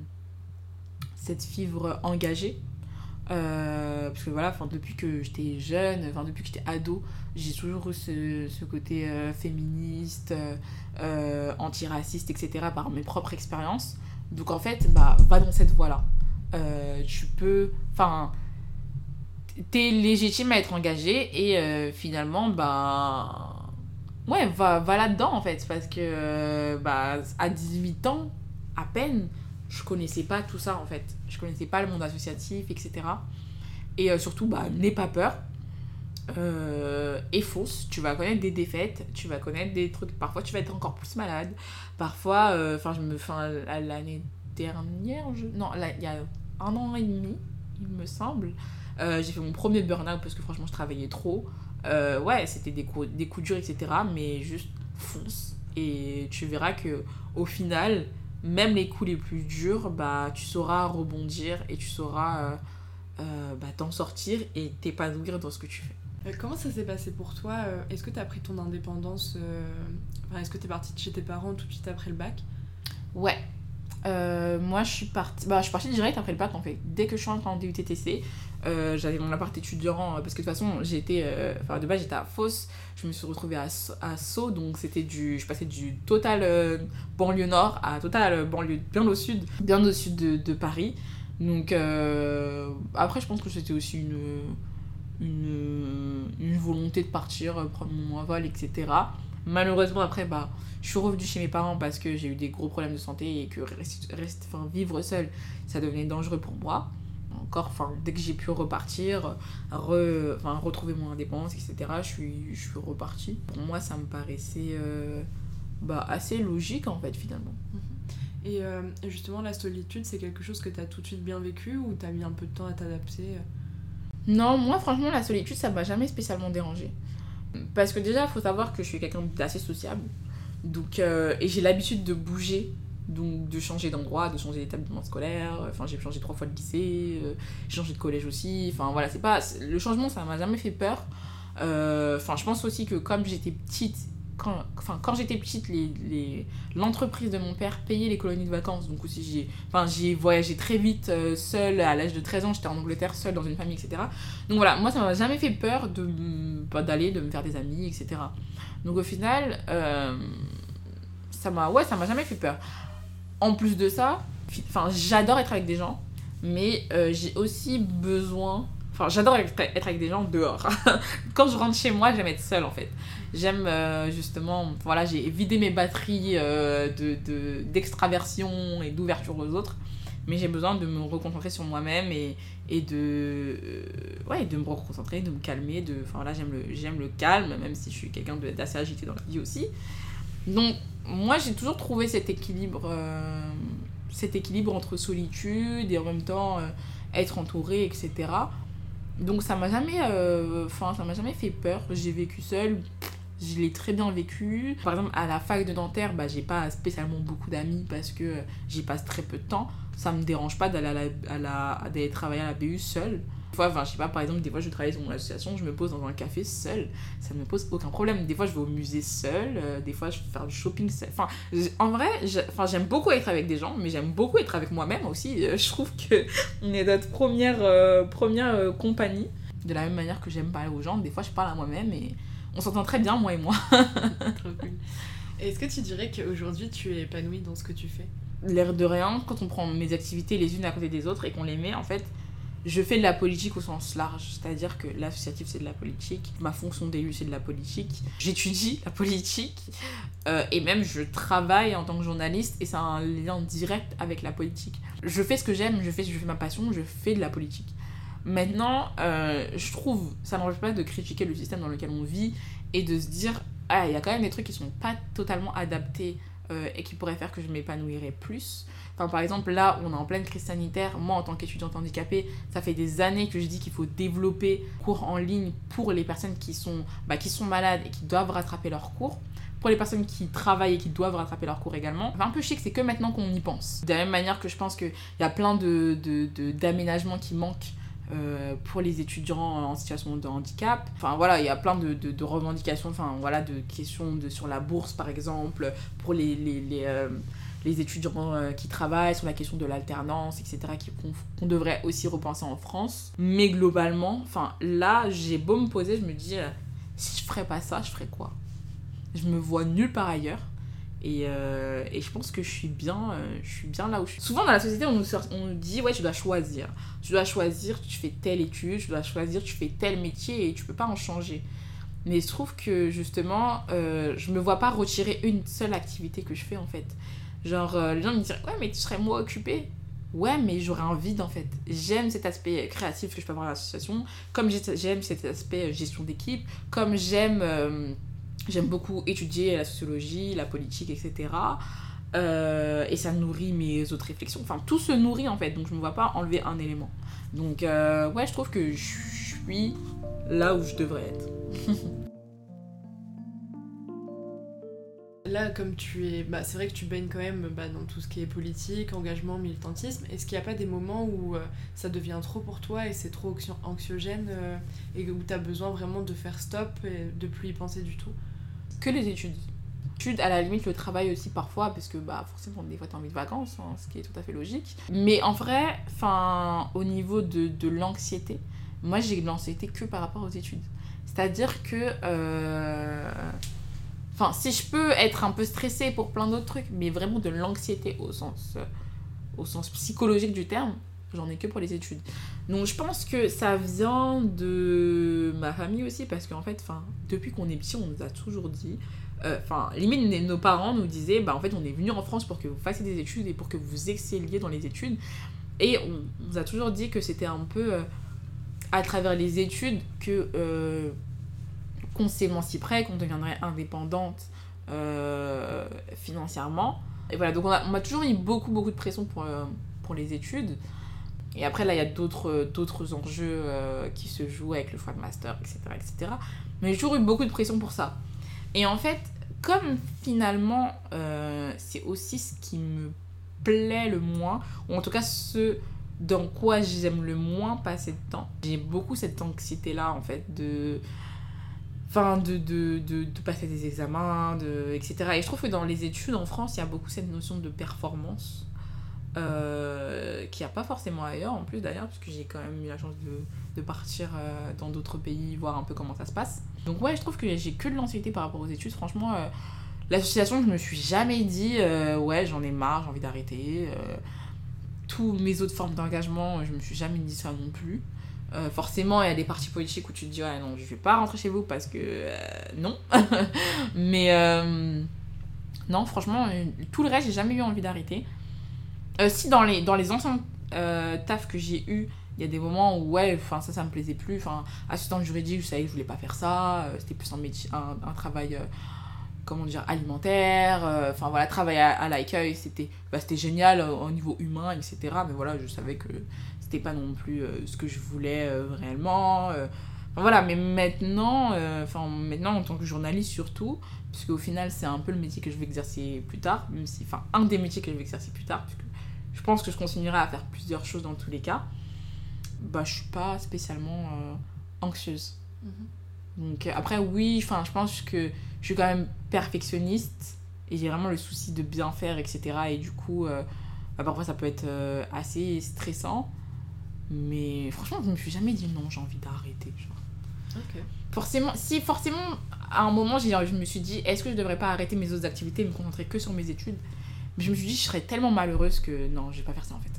cette fibre engagée. Euh, parce que voilà, depuis que j'étais jeune, depuis que j'étais ado, j'ai toujours eu ce, ce côté euh, féministe, euh, antiraciste, etc. par mes propres expériences. Donc en fait, bah, va dans cette voie-là. Tu peux. Enfin. T'es légitime à être engagé et finalement, bah. Ouais, va, va là-dedans en fait. Parce que, bah, à 18 ans, à peine, je connaissais pas tout ça en fait. Je connaissais pas le monde associatif, etc. Et euh, surtout, bah, n'aie pas peur. Euh, et fonce, tu vas connaître des défaites, tu vas connaître des trucs. Parfois, tu vas être encore plus malade. Parfois, euh, enfin, je me. Enfin, l'année dernière, non, il y a un an et demi, il me semble, j'ai fait mon premier burn-out parce que franchement, je travaillais trop. Ouais, c'était des coups, des coups durs, etc. Mais juste fonce. Et tu verras que au final, même les coups les plus durs, bah, tu sauras rebondir et tu sauras euh, euh, bah, t'en sortir et t'épanouir dans ce que tu fais. Euh, Comment ça s'est passé pour toi Est-ce que tu as pris ton indépendance enfin, Est-ce que tu es partie de chez tes parents tout de suite après le bac? Ouais. Euh, moi, je suis partie. Bah, je suis partie direct après le bac en fait. Dès que je suis entrée en DUTTC, euh, j'avais mon appart étudiant euh, parce que de toute façon, j'étais. euh, Enfin, de base, j'étais à Fos. Je me suis retrouvée à, à Sceaux, donc c'était du. Je passais du total banlieue nord à total banlieue bien au sud, bien au sud de, de Paris. Donc, après, je pense que c'était aussi une. Une, une volonté de partir, prendre mon envol, etc. Malheureusement, après, bah, je suis revenue chez mes parents parce que j'ai eu des gros problèmes de santé et que reste, vivre seule, ça devenait dangereux pour moi. Encore, enfin, dès que j'ai pu repartir, re- enfin, retrouver mon indépendance, etc., je suis, je suis repartie. Pour moi, ça me paraissait euh, bah, assez logique, en fait, finalement. Et euh, justement, la solitude, c'est quelque chose que tu as tout de suite bien vécu ou tu as mis un peu de temps à t'adapter Non, moi, franchement, la solitude, ça m'a jamais spécialement dérangée. Parce que déjà, il faut savoir que je suis quelqu'un d'assez sociable. Donc, et j'ai l'habitude de bouger donc de changer d'endroit, de changer d'établissement scolaire. Enfin, j'ai changé trois fois de lycée, euh, j'ai changé de collège aussi. Enfin, voilà, c'est pas. Le changement, ça m'a jamais fait peur. Euh, enfin, je pense aussi que comme j'étais petite, quand, quand j'étais petite, l'entreprise les, de mon père payait les colonies de vacances. Donc aussi, j'ai voyagé très vite euh, seule. À l'âge de 13 ans, j'étais en Angleterre seule dans une famille, etc. Donc voilà, moi, ça m'a jamais fait peur d'aller, de me faire des amis, etc. Donc au final, ça m'a ouais, ça m'a jamais fait peur. En plus de ça, enfin, j'adore être avec des gens, mais euh, j'ai aussi besoin. Enfin, j'adore être avec des gens dehors. Quand je rentre chez moi, j'aime être seule en fait. J'aime euh, justement, voilà, j'ai vidé mes batteries euh, de d'extraversion et d'ouverture aux autres, mais j'ai besoin de me reconcentrer sur moi-même et, et de ouais de me reconcentrer de me calmer de enfin voilà j'aime le le calme même si je suis quelqu'un d'assez agité dans la vie aussi donc moi j'ai toujours trouvé cet équilibre, euh, cet équilibre entre solitude et en même temps euh, être entouré, etc. Donc ça m'a jamais, euh, enfin ça m'a jamais fait peur. J'ai vécu seule, je l'ai très bien vécu. Par exemple à la fac de dentaire, bah j'ai pas spécialement beaucoup d'amis parce que j'y passe très peu de temps. Ça me dérange pas d'aller à travailler à la BU seule fois, enfin, je sais pas, par exemple, des fois, je travaille sur mon association, je me pose dans un café seul, ça me pose aucun problème. Des fois, je vais au musée seul, euh, des fois, je vais faire du shopping seul. Enfin, en vrai, j'aime beaucoup être avec des gens, mais j'aime beaucoup être avec moi-même aussi. Euh, je trouve que on est notre première, euh, première compagnie. De la même manière que j'aime parler aux gens, des fois, je parle à moi-même et on s'entend très bien, moi et moi. Trop cool. Est-ce que tu dirais qu'aujourd'hui, tu es épanouie dans ce que tu fais? L'air de rien, quand on prend mes activités les unes à côté des autres et qu'on les met, en fait, je fais de la politique au sens large, c'est-à-dire que l'associatif c'est de la politique, ma fonction d'élu c'est de la politique, j'étudie la politique euh, et même je travaille en tant que journaliste et c'est un lien direct avec la politique. Je fais ce que j'aime, je fais, je fais ma passion, je fais de la politique. Maintenant, euh, je trouve, ça n'empêche pas de critiquer le système dans lequel on vit et de se dire, ah, il y a quand même des trucs qui sont pas totalement adaptés euh, et qui pourraient faire que je m'épanouirais plus. Enfin, par exemple, là, on est en pleine crise sanitaire. Moi, en tant qu'étudiante handicapée, ça fait des années que je dis qu'il faut développer cours en ligne pour les personnes qui sont, bah, qui sont malades et qui doivent rattraper leurs cours pour les personnes qui travaillent et qui doivent rattraper leurs cours également. Enfin, un peu chic, c'est que maintenant qu'on y pense. De la même manière que je pense qu'il y a plein de, d'aménagements qui manquent euh, pour les étudiants en situation de handicap. Enfin voilà, il y a plein de, de, revendications, enfin voilà, de questions de, sur la bourse par exemple, pour les, les, les, euh, les étudiants euh, qui travaillent, sur la question de l'alternance, etc., qu'on devrait aussi repenser en France. Mais globalement, enfin là, j'ai beau me poser, je me dis, euh, si je ferais pas ça, je ferais quoi? Je me vois nulle part ailleurs. Et, euh, et, je pense que je suis bien je suis bien là où je suis. Souvent dans la société, on nous, on nous dit ouais, tu dois choisir. Tu dois choisir, tu fais telle étude, tu dois choisir, tu fais tel métier et tu peux pas en changer. Mais je trouve que justement, je me vois pas retirer une seule activité que je fais en fait. Genre, euh, les gens me disent Ouais, mais tu serais moins occupé. Ouais, mais j'aurais un vide en fait. J'aime cet aspect créatif que je peux avoir à l'association, comme j'aime cet aspect euh, gestion d'équipe, comme j'aime euh, j'aime beaucoup étudier la sociologie, la politique, etc. et ça nourrit mes autres réflexions. Enfin, tout se nourrit en fait, donc je ne me vois pas enlever un élément. Donc, ouais, je trouve que je suis là où je devrais être. là, comme tu es. Bah, c'est vrai que tu baignes quand même bah, dans tout ce qui est politique, engagement, militantisme. Est-ce qu'il n'y a pas des moments où euh, ça devient trop pour toi et c'est trop anxiogène euh, et où tu as besoin vraiment de faire stop et de plus y penser du tout? Que les études. Études, à la limite, le travail aussi parfois, parce que bah, forcément, des fois, tu as envie de vacances, hein, ce qui est tout à fait logique. Mais en vrai, au niveau de, l'anxiété, moi, j'ai de l'anxiété que par rapport aux études. C'est-à-dire que. Euh Enfin, si je peux être un peu stressée pour plein d'autres trucs, mais vraiment de l'anxiété au sens, euh, au sens psychologique du terme, j'en ai que pour les études. Donc je pense que ça vient de ma famille aussi, parce qu'en fait, enfin, depuis qu'on est petit, on nous a toujours dit, euh, enfin, limite nos parents nous disaient, bah en fait, on est venu en France pour que vous fassiez des études et pour que vous excelliez dans les études. Et on, nous a toujours dit que c'était un peu euh, à travers les études que qu'on s'émanciperait, qu'on deviendrait indépendante euh, financièrement. Et voilà, donc on m'a toujours mis beaucoup, beaucoup de pression pour, euh, pour les études. Et après, là, il y a d'autres, enjeux euh, qui se jouent avec le choix de master, etc. etc. Mais j'ai toujours eu beaucoup de pression pour ça. Et en fait, comme finalement, c'est aussi ce qui me plaît le moins, ou en tout cas ce dans quoi j'aime le moins passer de temps. J'ai beaucoup cette anxiété-là, en fait, de... Enfin, de, de, de, passer des examens, de, etc. Et je trouve que dans les études en France, il y a beaucoup cette notion de performance. Euh, qu'il n'y a pas forcément ailleurs en plus d'ailleurs, parce que j'ai quand même eu la chance de, de partir euh, dans d'autres pays, voir un peu comment ça se passe. Donc ouais, je trouve que j'ai que de l'anxiété par rapport aux études. Franchement, euh, l'association, je me suis jamais dit, euh, ouais, j'en ai marre, j'ai envie d'arrêter. Euh, tous mes autres formes d'engagement, je me suis jamais dit ça non plus. Euh, forcément, il y a des partis politiques où tu te dis, non, je vais pas rentrer chez vous parce que euh, non. Mais euh, non, franchement, tout le reste, j'ai jamais eu envie d'arrêter. Si dans les, dans les anciens tafs que j'ai eu, il y a des moments où, ouais, enfin, ça, ça me plaisait plus. Enfin, assistante juridique, je savais que je voulais pas faire ça. C'était plus un, métier, un, travail, comment dire, alimentaire. Enfin, voilà, travailler à, l'accueil, c'était bah, génial au niveau humain, etc. Mais voilà, je savais que c'était pas non plus euh, ce que je voulais euh, réellement. euh. Enfin, voilà, mais maintenant, enfin, maintenant, en tant que journaliste surtout, puisque au final, c'est un peu le métier que je vais exercer plus tard, même si, enfin, un des métiers que je vais exercer plus tard, puisque je pense que je continuerai à faire plusieurs choses dans tous les cas, bah, je suis pas spécialement anxieuse. Donc euh, après, oui, enfin, je pense que je suis quand même perfectionniste et j'ai vraiment le souci de bien faire, etc. Et du coup, euh, bah, parfois ça peut être euh, assez stressant. Mais franchement, je me suis jamais dit non, j'ai envie d'arrêter. Forcément, si forcément, à un moment, je me suis dit, est-ce que je devrais pas arrêter mes autres activités et me concentrer que sur mes études? Mais je me suis dit, je serais tellement malheureuse que non, je vais pas faire ça en fait.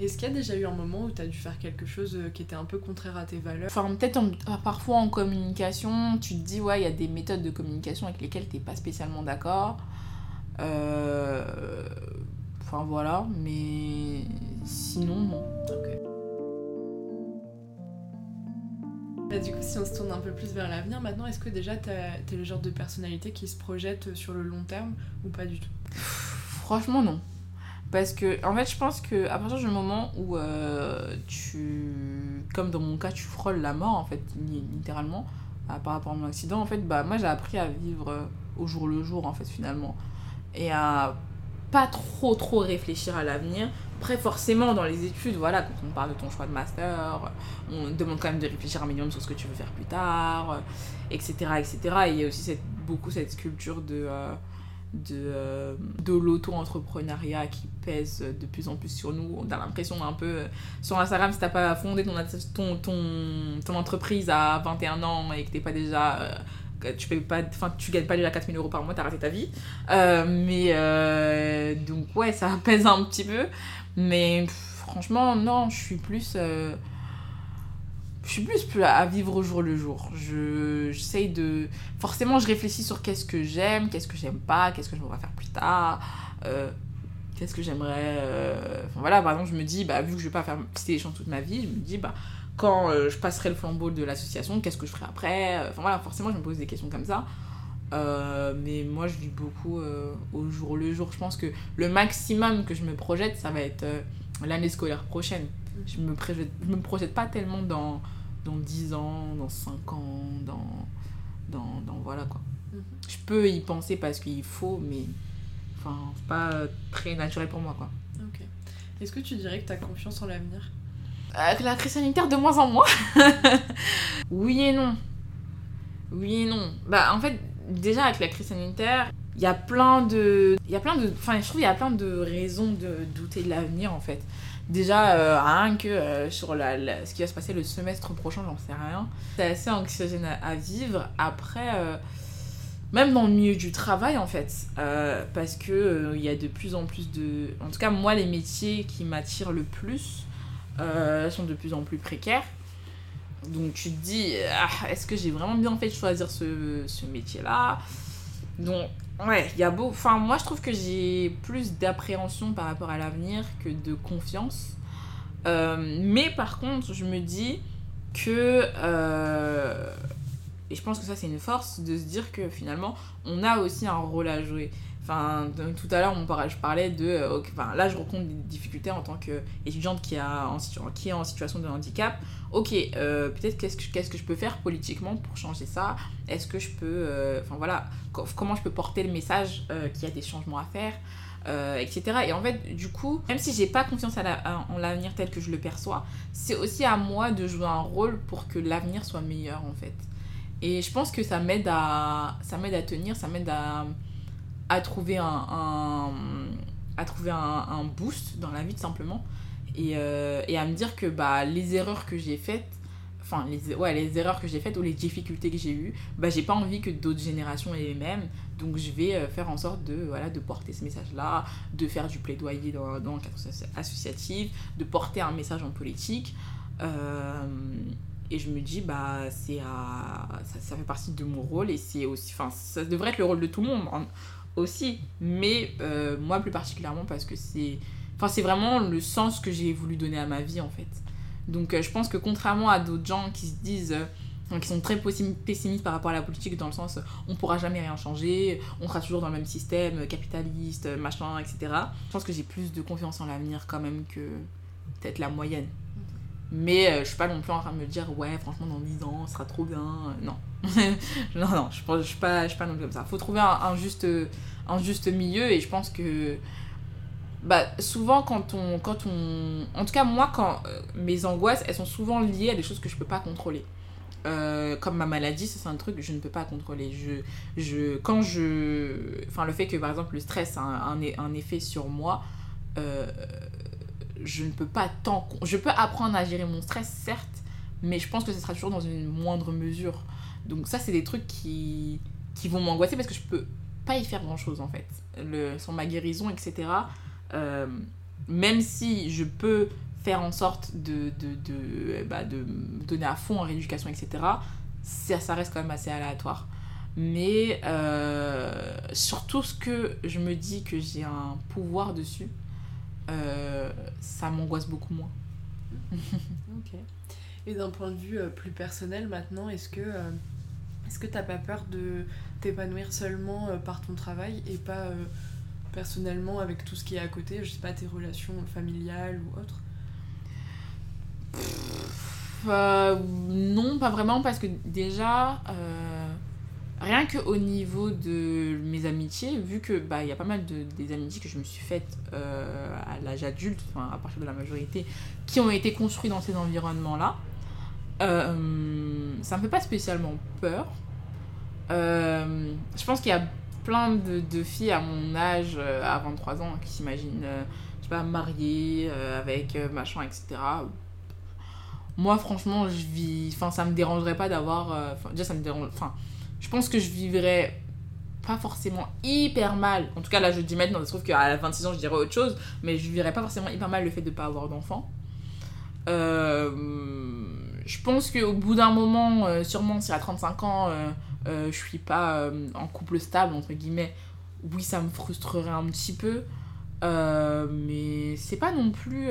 Est-ce qu'il y a déjà eu un moment où tu as dû faire quelque chose euh, qui était un peu contraire à tes valeurs? Enfin, peut-être en- parfois en communication, tu te dis, ouais, il y a des méthodes de communication avec lesquelles t'es pas spécialement d'accord. Euh, Enfin voilà, mais sinon, non. Ok. Bah, du coup, si on se tourne un peu plus vers l'avenir maintenant, est-ce que déjà t'es le genre de personnalité qui se projette sur le long terme ou pas du tout? Franchement, non. Parce que, en fait, je pense que à partir du moment où euh, tu. Comme dans mon cas, tu frôles la mort, en fait, li- littéralement, euh, par rapport à mon accident, en fait, bah, moi, j'ai appris à vivre euh, au jour le jour, en fait, finalement. Et à pas trop, trop réfléchir à l'avenir. Après, forcément, dans les études, voilà, quand on parle de ton choix de master, on demande quand même de réfléchir un minimum sur ce que tu veux faire plus tard, euh, etc., etc. Et il y a aussi cette, beaucoup cette culture de. euh, de, euh, de l'auto-entrepreneuriat qui pèse de plus en plus sur nous. On a l'impression un peu, sur Instagram, si t'as pas fondé ton, ton, ton, entreprise à 21 ans et que t'es pas déjà... tu payes pas enfin tu gagnes pas déjà 4000 euros par mois t'as raté ta vie mais donc ouais ça pèse un petit peu mais franchement non je suis plus euh, je suis plus à vivre au jour le jour. Je j'essaye de forcément je réfléchis sur qu'est-ce que j'aime qu'est-ce que j'aime pas qu'est-ce que je voudrais faire plus tard euh, qu'est-ce que j'aimerais euh, enfin voilà par exemple je me dis bah vu que je vais pas faire des chants toute ma vie je me dis bah quand je passerai le flambeau de l'association qu'est-ce que je ferai après enfin voilà forcément je me pose des questions comme ça Euh, mais moi je vis beaucoup euh, au jour le jour je pense que le maximum que je me projette ça va être euh, l'année scolaire prochaine je me projette, je me projette pas tellement dans dans 10 ans dans 5 ans dans dans, dans voilà quoi Mhm. je peux y penser parce qu'il faut mais enfin c'est pas très naturel pour moi quoi Ok. Est-ce que tu dirais que tu as confiance en l'avenir? Avec la crise sanitaire, de moins en moins. oui et non. Oui et non. Bah, en fait, déjà, avec la crise sanitaire, il y a plein de. Il y a plein de. Enfin, je trouve qu'il y a plein de raisons de douter de l'avenir, en fait. Déjà, euh, rien que euh, sur la, ce qui va se passer le semestre prochain, j'en sais rien. C'est assez anxiogène à, vivre. Après. euh, même dans le milieu du travail en fait Euh, parce que il y a de plus en plus de en tout cas moi les métiers qui m'attirent le plus sont de plus en plus précaires. Donc tu te dis, ah, est-ce que j'ai vraiment bien fait de choisir ce, ce métier-là? Donc, ouais, il y a beau... Enfin, moi, je trouve que j'ai plus d'appréhension par rapport à l'avenir que de confiance. Euh, mais par contre, je me dis que... euh, et je pense que ça, c'est une force de se dire que finalement, on a aussi un rôle à jouer. Enfin, tout à l'heure, je parlais de. Euh, enfin, là, je rencontre des difficultés en tant qu'étudiante qui, a qui est en situation de handicap. Ok, euh, peut-être qu'est-ce que, qu'est-ce que je peux faire politiquement pour changer ça? Est-ce que je peux. Euh, enfin, voilà, comment je peux porter le message qu'il y a des changements à faire etc. Et en fait, du coup, même si j'ai pas confiance en l'avenir tel que je le perçois, c'est aussi à moi de jouer un rôle pour que l'avenir soit meilleur, en fait. Et je pense que ça m'aide à, ça m'aide à tenir, ça m'aide à à trouver un, à trouver un, boost dans la vie tout simplement et, euh, et, à me dire que bah, les erreurs que j'ai faites enfin les, ouais, les erreurs que j'ai faites ou les difficultés que j'ai eues bah, j'ai pas envie que d'autres générations aient les mêmes. Donc je vais euh, faire en sorte de, voilà, de porter ce message là de faire du plaidoyer dans, dans le cadre associatif de porter un message en politique. Euh, et je me dis bah c'est ça, ça, fait partie de mon rôle et c'est aussi enfin ça devrait être le rôle de tout le monde aussi, mais moi plus particulièrement parce que c'est enfin, c'est vraiment le sens que j'ai voulu donner à ma vie en fait. Donc euh, je pense que contrairement à d'autres gens qui se disent, euh, qui sont très pessimistes par rapport à la politique dans le sens on pourra jamais rien changer, on sera toujours dans le même système capitaliste, machin, etc. Je pense que j'ai plus de confiance en l'avenir quand même que peut-être la moyenne. Mais je suis pas non plus en train de me dire ouais franchement dans 10 ans ce sera trop bien. non. non, non, je ne suis, pas, je suis pas non plus comme ça. Il faut trouver un, juste, un juste milieu et je pense que bah, souvent quand on, quand on... En tout cas, moi, quand euh, mes angoisses, elles sont souvent liées à des choses que je peux pas contrôler. Euh, comme ma maladie, c'est un truc que je ne peux pas contrôler. Je, je, quand je... Enfin, le fait que, par exemple, le stress a un, effet sur moi, euh, je ne peux pas tant... Je peux apprendre à gérer mon stress, certes, mais je pense que ce sera toujours dans une moindre mesure. Donc ça, c'est des trucs qui, qui vont m'angoisser parce que je peux pas y faire grand-chose, en fait. Le, sur ma guérison, etc. Euh, même si je peux faire en sorte de, de, de, bah, de me donner à fond en rééducation, etc., ça, reste quand même assez aléatoire. Mais euh, surtout ce que je me dis que j'ai un pouvoir dessus, euh, ça m'angoisse beaucoup moins. ok. Et d'un point de vue plus personnel maintenant, est-ce que est-ce que tu n'as pas peur de t'épanouir seulement par ton travail et pas personnellement avec tout ce qui est à côté, je sais pas, tes relations familiales ou autres euh, Non, pas vraiment, parce que déjà, rien qu'au niveau de mes amitiés, vu que bah, y a pas mal de, des amitiés que je me suis faites à l'âge adulte, enfin à partir de la majorité, qui ont été construites dans ces environnements-là, euh, ça me fait pas spécialement peur. Euh, je pense qu'il y a plein de, filles à mon âge, euh, à 23 ans, qui s'imaginent, je sais pas, mariées, avec machin, etc. Moi, franchement, je vis. Enfin, ça me dérangerait pas d'avoir. déjà, ça me dérange. Enfin, je pense que je vivrais pas forcément hyper mal. En tout cas, là, je dis maintenant, il se trouve qu'à 26 ans, je dirais autre chose, mais je vivrais pas forcément hyper mal le fait de pas avoir d'enfant. Euh je pense qu'au bout d'un moment, euh, sûrement si à 35 ans, euh, euh, je suis pas en couple stable, entre guillemets, oui, ça me frustrerait un petit peu. mais c'est pas non plus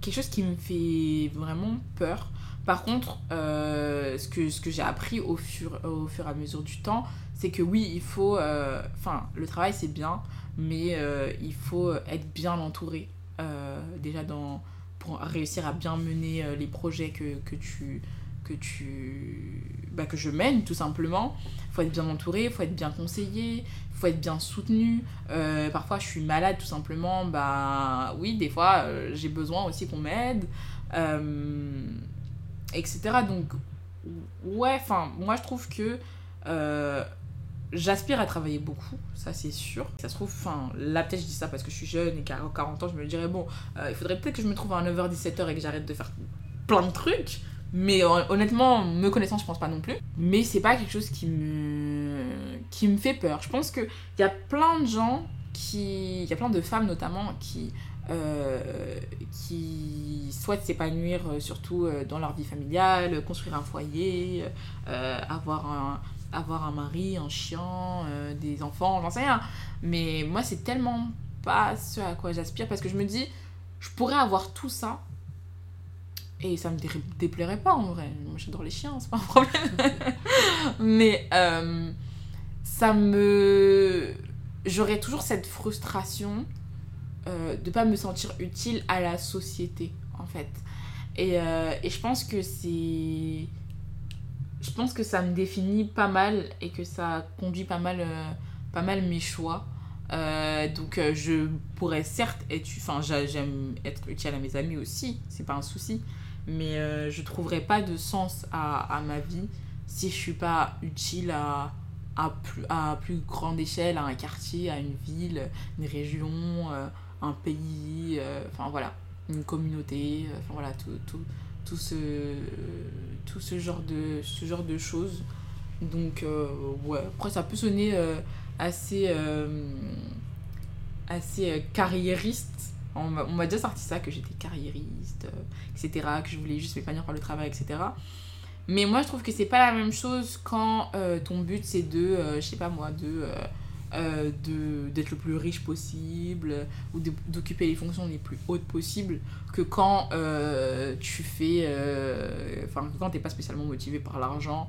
quelque chose qui me fait vraiment peur. Par contre, ce que, ce que j'ai appris au fur, au fur et à mesure du temps, c'est que oui, il faut. Enfin, le travail c'est bien, mais il faut être bien entouré. déjà dans pour réussir à bien mener euh, les projets que, que tu que tu bah, que je mène tout simplement faut être bien entouré faut être bien conseillé faut être bien soutenu euh, parfois je suis malade tout simplement bah oui des fois euh, j'ai besoin aussi qu'on m'aide etc donc ouais enfin moi je trouve que J'aspire à travailler beaucoup, ça c'est sûr. Ça se trouve, enfin, là peut-être je dis ça parce que je suis jeune et qu'à 40 ans je me dirais, bon, euh, il faudrait peut-être que je me trouve à 9h-17h et que j'arrête de faire plein de trucs. Mais honnêtement, me connaissant, je pense pas non plus. Mais c'est pas quelque chose qui me, qui me fait peur. Je pense qu'il y a plein de gens qui. Il y a plein de femmes notamment qui. Euh, qui souhaitent s'épanouir euh, surtout dans leur vie familiale, construire un foyer, avoir un, avoir un mari, un chien, euh, des enfants, j'en sais rien. Mais moi, c'est tellement pas ce à quoi j'aspire parce que je me dis, je pourrais avoir tout ça Et ça me déplairait pas en vrai. Moi j'adore les chiens, c'est pas un problème. Mais euh, ça me. J'aurais toujours cette frustration euh, de pas me sentir utile à la société en fait. Et, euh, et je pense que c'est. Je pense que ça me définit pas mal et que ça conduit pas mal, euh, pas mal mes choix. Donc je pourrais certes être. Enfin, j'aime être utile à mes amis aussi, c'est pas un souci. Mais je trouverais pas de sens à, à, ma vie si je suis pas utile à, à, plus, à plus grande échelle, à un quartier, à une ville, une région, un pays. Enfin voilà une communauté, euh, enfin voilà, tout, tout, tout, ce, tout ce, genre de, ce genre de choses. Donc, euh, ouais, après, ça peut sonner euh, assez, assez carriériste. On m'a déjà sorti ça, que j'étais carriériste, etc., que je voulais juste m'épanouir par le travail, etc. Mais moi, je trouve que c'est pas la même chose quand ton but, c'est de, je sais pas moi, de euh, d'être le plus riche possible ou d'occuper les fonctions les plus hautes possibles que quand euh, tu fais euh, enfin quand t'es pas spécialement motivé par l'argent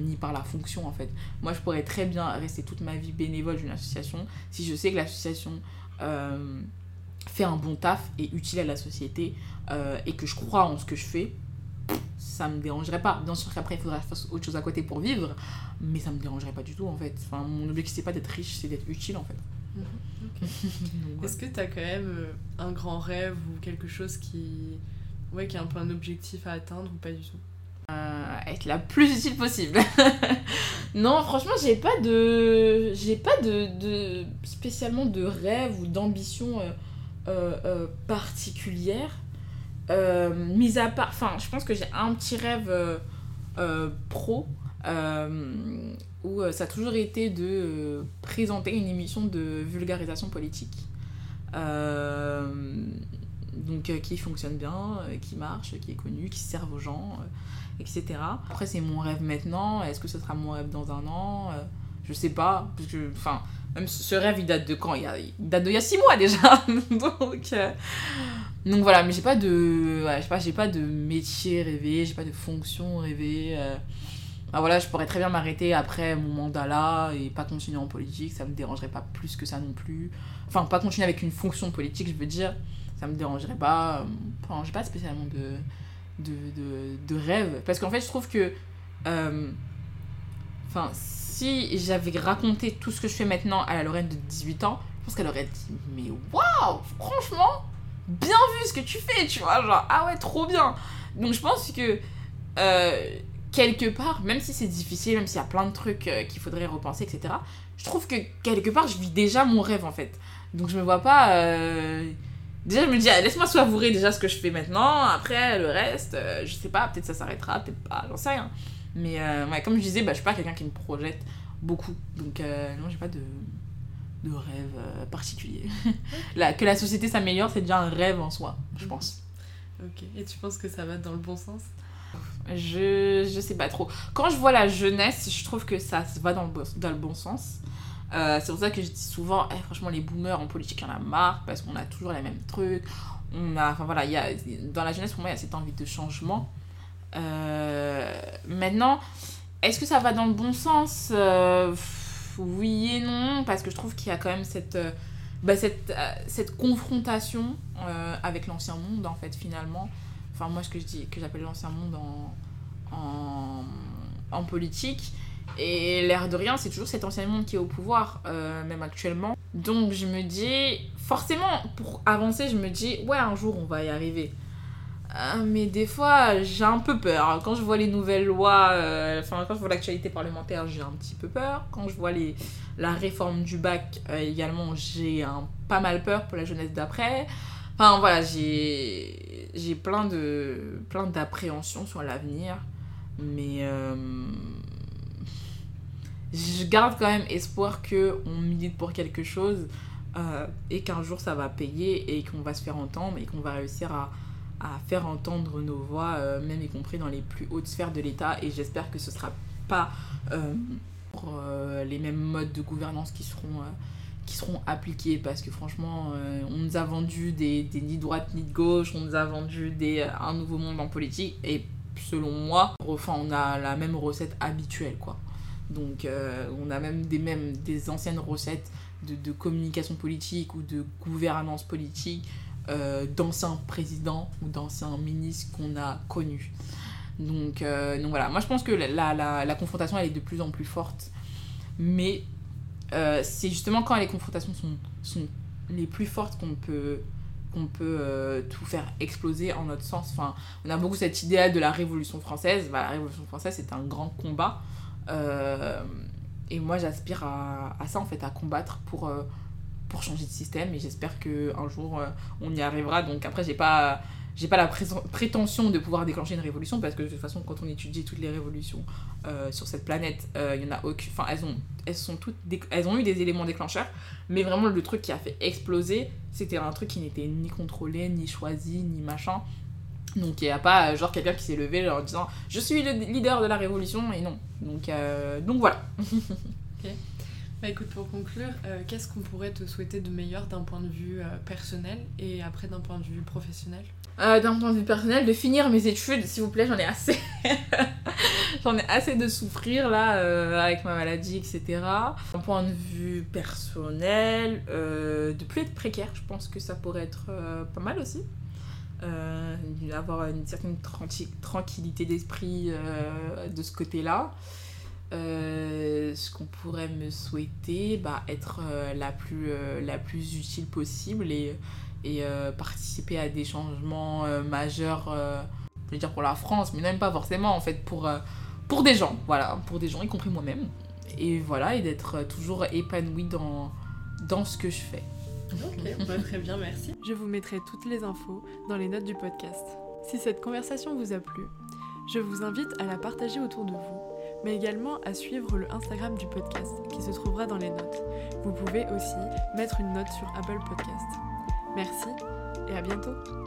ni par la fonction en fait moi je pourrais très bien rester toute ma vie bénévole d'une association si je sais que l'association fait un bon taf et utile à la société et que je crois en ce que je fais ça me dérangerait pas. Bien sûr qu'après, il faudrait faire autre chose à côté pour vivre, mais ça me dérangerait pas du tout en fait. Enfin, mon objectif, c'est pas d'être riche, c'est d'être utile en fait. Mhm. Est-ce que tu as quand même euh, un grand rêve ou quelque chose qui, ouais, qui est un peu un objectif à atteindre ou pas du tout? Euh, Être la plus utile possible. non, franchement, j'ai pas de, j'ai pas de, de, spécialement de rêve ou d'ambition euh, particulière. Euh, mis à part, enfin, je pense que j'ai un petit rêve euh, euh, pro où ça a toujours été de présenter une émission de vulgarisation politique. donc qui fonctionne bien, qui marche, qui est connu, qui sert aux gens, etc. Après c'est mon rêve maintenant, est-ce que ce sera mon rêve dans un an? Je sais pas, parce que, enfin, même ce rêve il date de quand? Il, date d'il y a six mois déjà, donc donc voilà, mais j'ai pas de. Ouais, pas, j'ai pas de métier rêvé, j'ai pas de fonction rêvée. Euh. voilà, je pourrais très bien m'arrêter après mon mandat là et pas continuer en politique, ça me dérangerait pas plus que ça non plus. Enfin, pas continuer avec une fonction politique, je veux dire, ça me dérangerait pas. Enfin, j'ai pas spécialement de, de, de, de rêve. Parce qu'en fait, je trouve que. Euh, enfin, si j'avais raconté tout ce que je fais maintenant à la Lorraine de 18 ans, je pense qu'elle aurait dit Mais waouh, franchement, bien vu ce que tu fais, tu vois, genre, ah ouais, trop bien. Donc je pense que, euh, quelque part, même si c'est difficile, même s'il y a plein de trucs euh, qu'il faudrait repenser, etc., je trouve que quelque part, je vis déjà mon rêve, en fait. Donc je me vois pas... Euh, déjà, je me dis, ah, laisse-moi savourer déjà ce que je fais maintenant, après, le reste, je sais pas, peut-être ça s'arrêtera, peut-être pas, j'en sais rien. Mais ouais, comme je disais, bah, je suis pas quelqu'un qui me projette beaucoup. Donc non, j'ai pas de de rêve euh, particulier. que la société s'améliore, c'est déjà un rêve en soi, je pense. Ok, et tu penses que ça va dans le bon sens? Je, je sais pas trop. Quand je vois la jeunesse, je trouve que ça va dans le, dans le bon sens. Euh, c'est pour ça que je dis souvent, eh, franchement, les boomers en politique, il y en a marre parce qu'on a toujours les mêmes trucs. On a, enfin voilà, y a, dans la jeunesse, pour moi, il y a cette envie de changement. Euh, maintenant, est-ce que ça va dans le bon sens oui et non, parce que je trouve qu'il y a quand même cette, euh, bah, cette, euh, cette confrontation euh, avec l'ancien monde, en fait, finalement. Enfin, moi, ce que je dis, que j'appelle l'ancien monde en, en, en, politique. Et l'air de rien, c'est toujours cet ancien monde qui est au pouvoir, même actuellement. Donc, je me dis, forcément, pour avancer, je me dis, ouais, un jour, on va y arriver. Ah, mais des fois, j'ai un peu peur. Quand je vois les nouvelles lois, euh, enfin, quand je vois l'actualité parlementaire, j'ai un petit peu peur. Quand je vois les, la réforme du bac euh, également, j'ai pas mal peur pour la jeunesse d'après. Enfin, voilà, j'ai, j'ai plein, de, plein d'appréhensions sur l'avenir. Mais euh, je garde quand même espoir qu'on milite pour quelque chose et qu'un jour ça va payer et qu'on va se faire entendre et qu'on va réussir à à faire entendre nos voix, euh, même y compris dans les plus hautes sphères de l'État. Et j'espère que ce ne sera pas euh, pour, euh, les mêmes modes de gouvernance qui seront, qui seront appliquées parce que franchement, on nous a vendu des, des, ni de droite ni de gauche, on nous a vendu des, un nouveau monde en politique et selon moi, enfin, on a la même recette habituelle quoi. Donc on a même des, des anciennes recettes de, de communication politique ou de gouvernance politique euh, d'anciens présidents ou d'anciens ministres qu'on a connus. Donc, euh, donc voilà, moi je pense que la, la, la, confrontation elle est de plus en plus forte, mais euh, c'est justement quand les confrontations sont, sont les plus fortes qu'on peut, qu'on peut tout faire exploser en notre sens. Enfin, on a beaucoup cet idéal de la Révolution française. Bah, la Révolution française c'est un grand combat. Et moi j'aspire à, à, ça en fait, à combattre pour, pour changer de système et j'espère qu'un jour on y arrivera. Donc après j'ai pas j'ai pas la prétention de pouvoir déclencher une révolution parce que de toute façon quand on étudie toutes les révolutions euh, sur cette planète il euh, y en a aucune enfin elles ont elles sont toutes elles ont eu des éléments déclencheurs mais vraiment le truc qui a fait exploser c'était un truc qui n'était ni contrôlé ni choisi ni machin donc il n'y a pas genre quelqu'un qui s'est levé en disant je suis le leader de la révolution et non donc euh, donc voilà okay. Bah écoute, pour conclure, euh, qu'est-ce qu'on pourrait te souhaiter de meilleur d'un point de vue euh, personnel et après d'un point de vue professionnel? Euh, D'un point de vue personnel, de finir mes études, s'il vous plaît, j'en ai assez. j'en ai assez de souffrir là, avec ma maladie, etc. D'un point de vue personnel, de plus être précaire, je pense que ça pourrait être pas mal aussi. avoir une certaine tranquillité d'esprit de ce côté-là. Euh, ce qu'on pourrait me souhaiter, bah, être euh, la, plus, euh, la plus utile possible et, et participer à des changements majeurs, je veux dire pour la France, mais même pas forcément en fait pour, pour des gens, voilà, pour des gens, y compris moi-même. Et voilà, et d'être toujours épanouie dans, dans ce que je fais. Ok, bah, très bien, merci. Je vous mettrai toutes les infos dans les notes du podcast. Si cette conversation vous a plu, je vous invite à la partager autour de vous mais également à suivre le Instagram du podcast qui se trouvera dans les notes. Vous pouvez aussi mettre une note sur Apple Podcast. Merci et à bientôt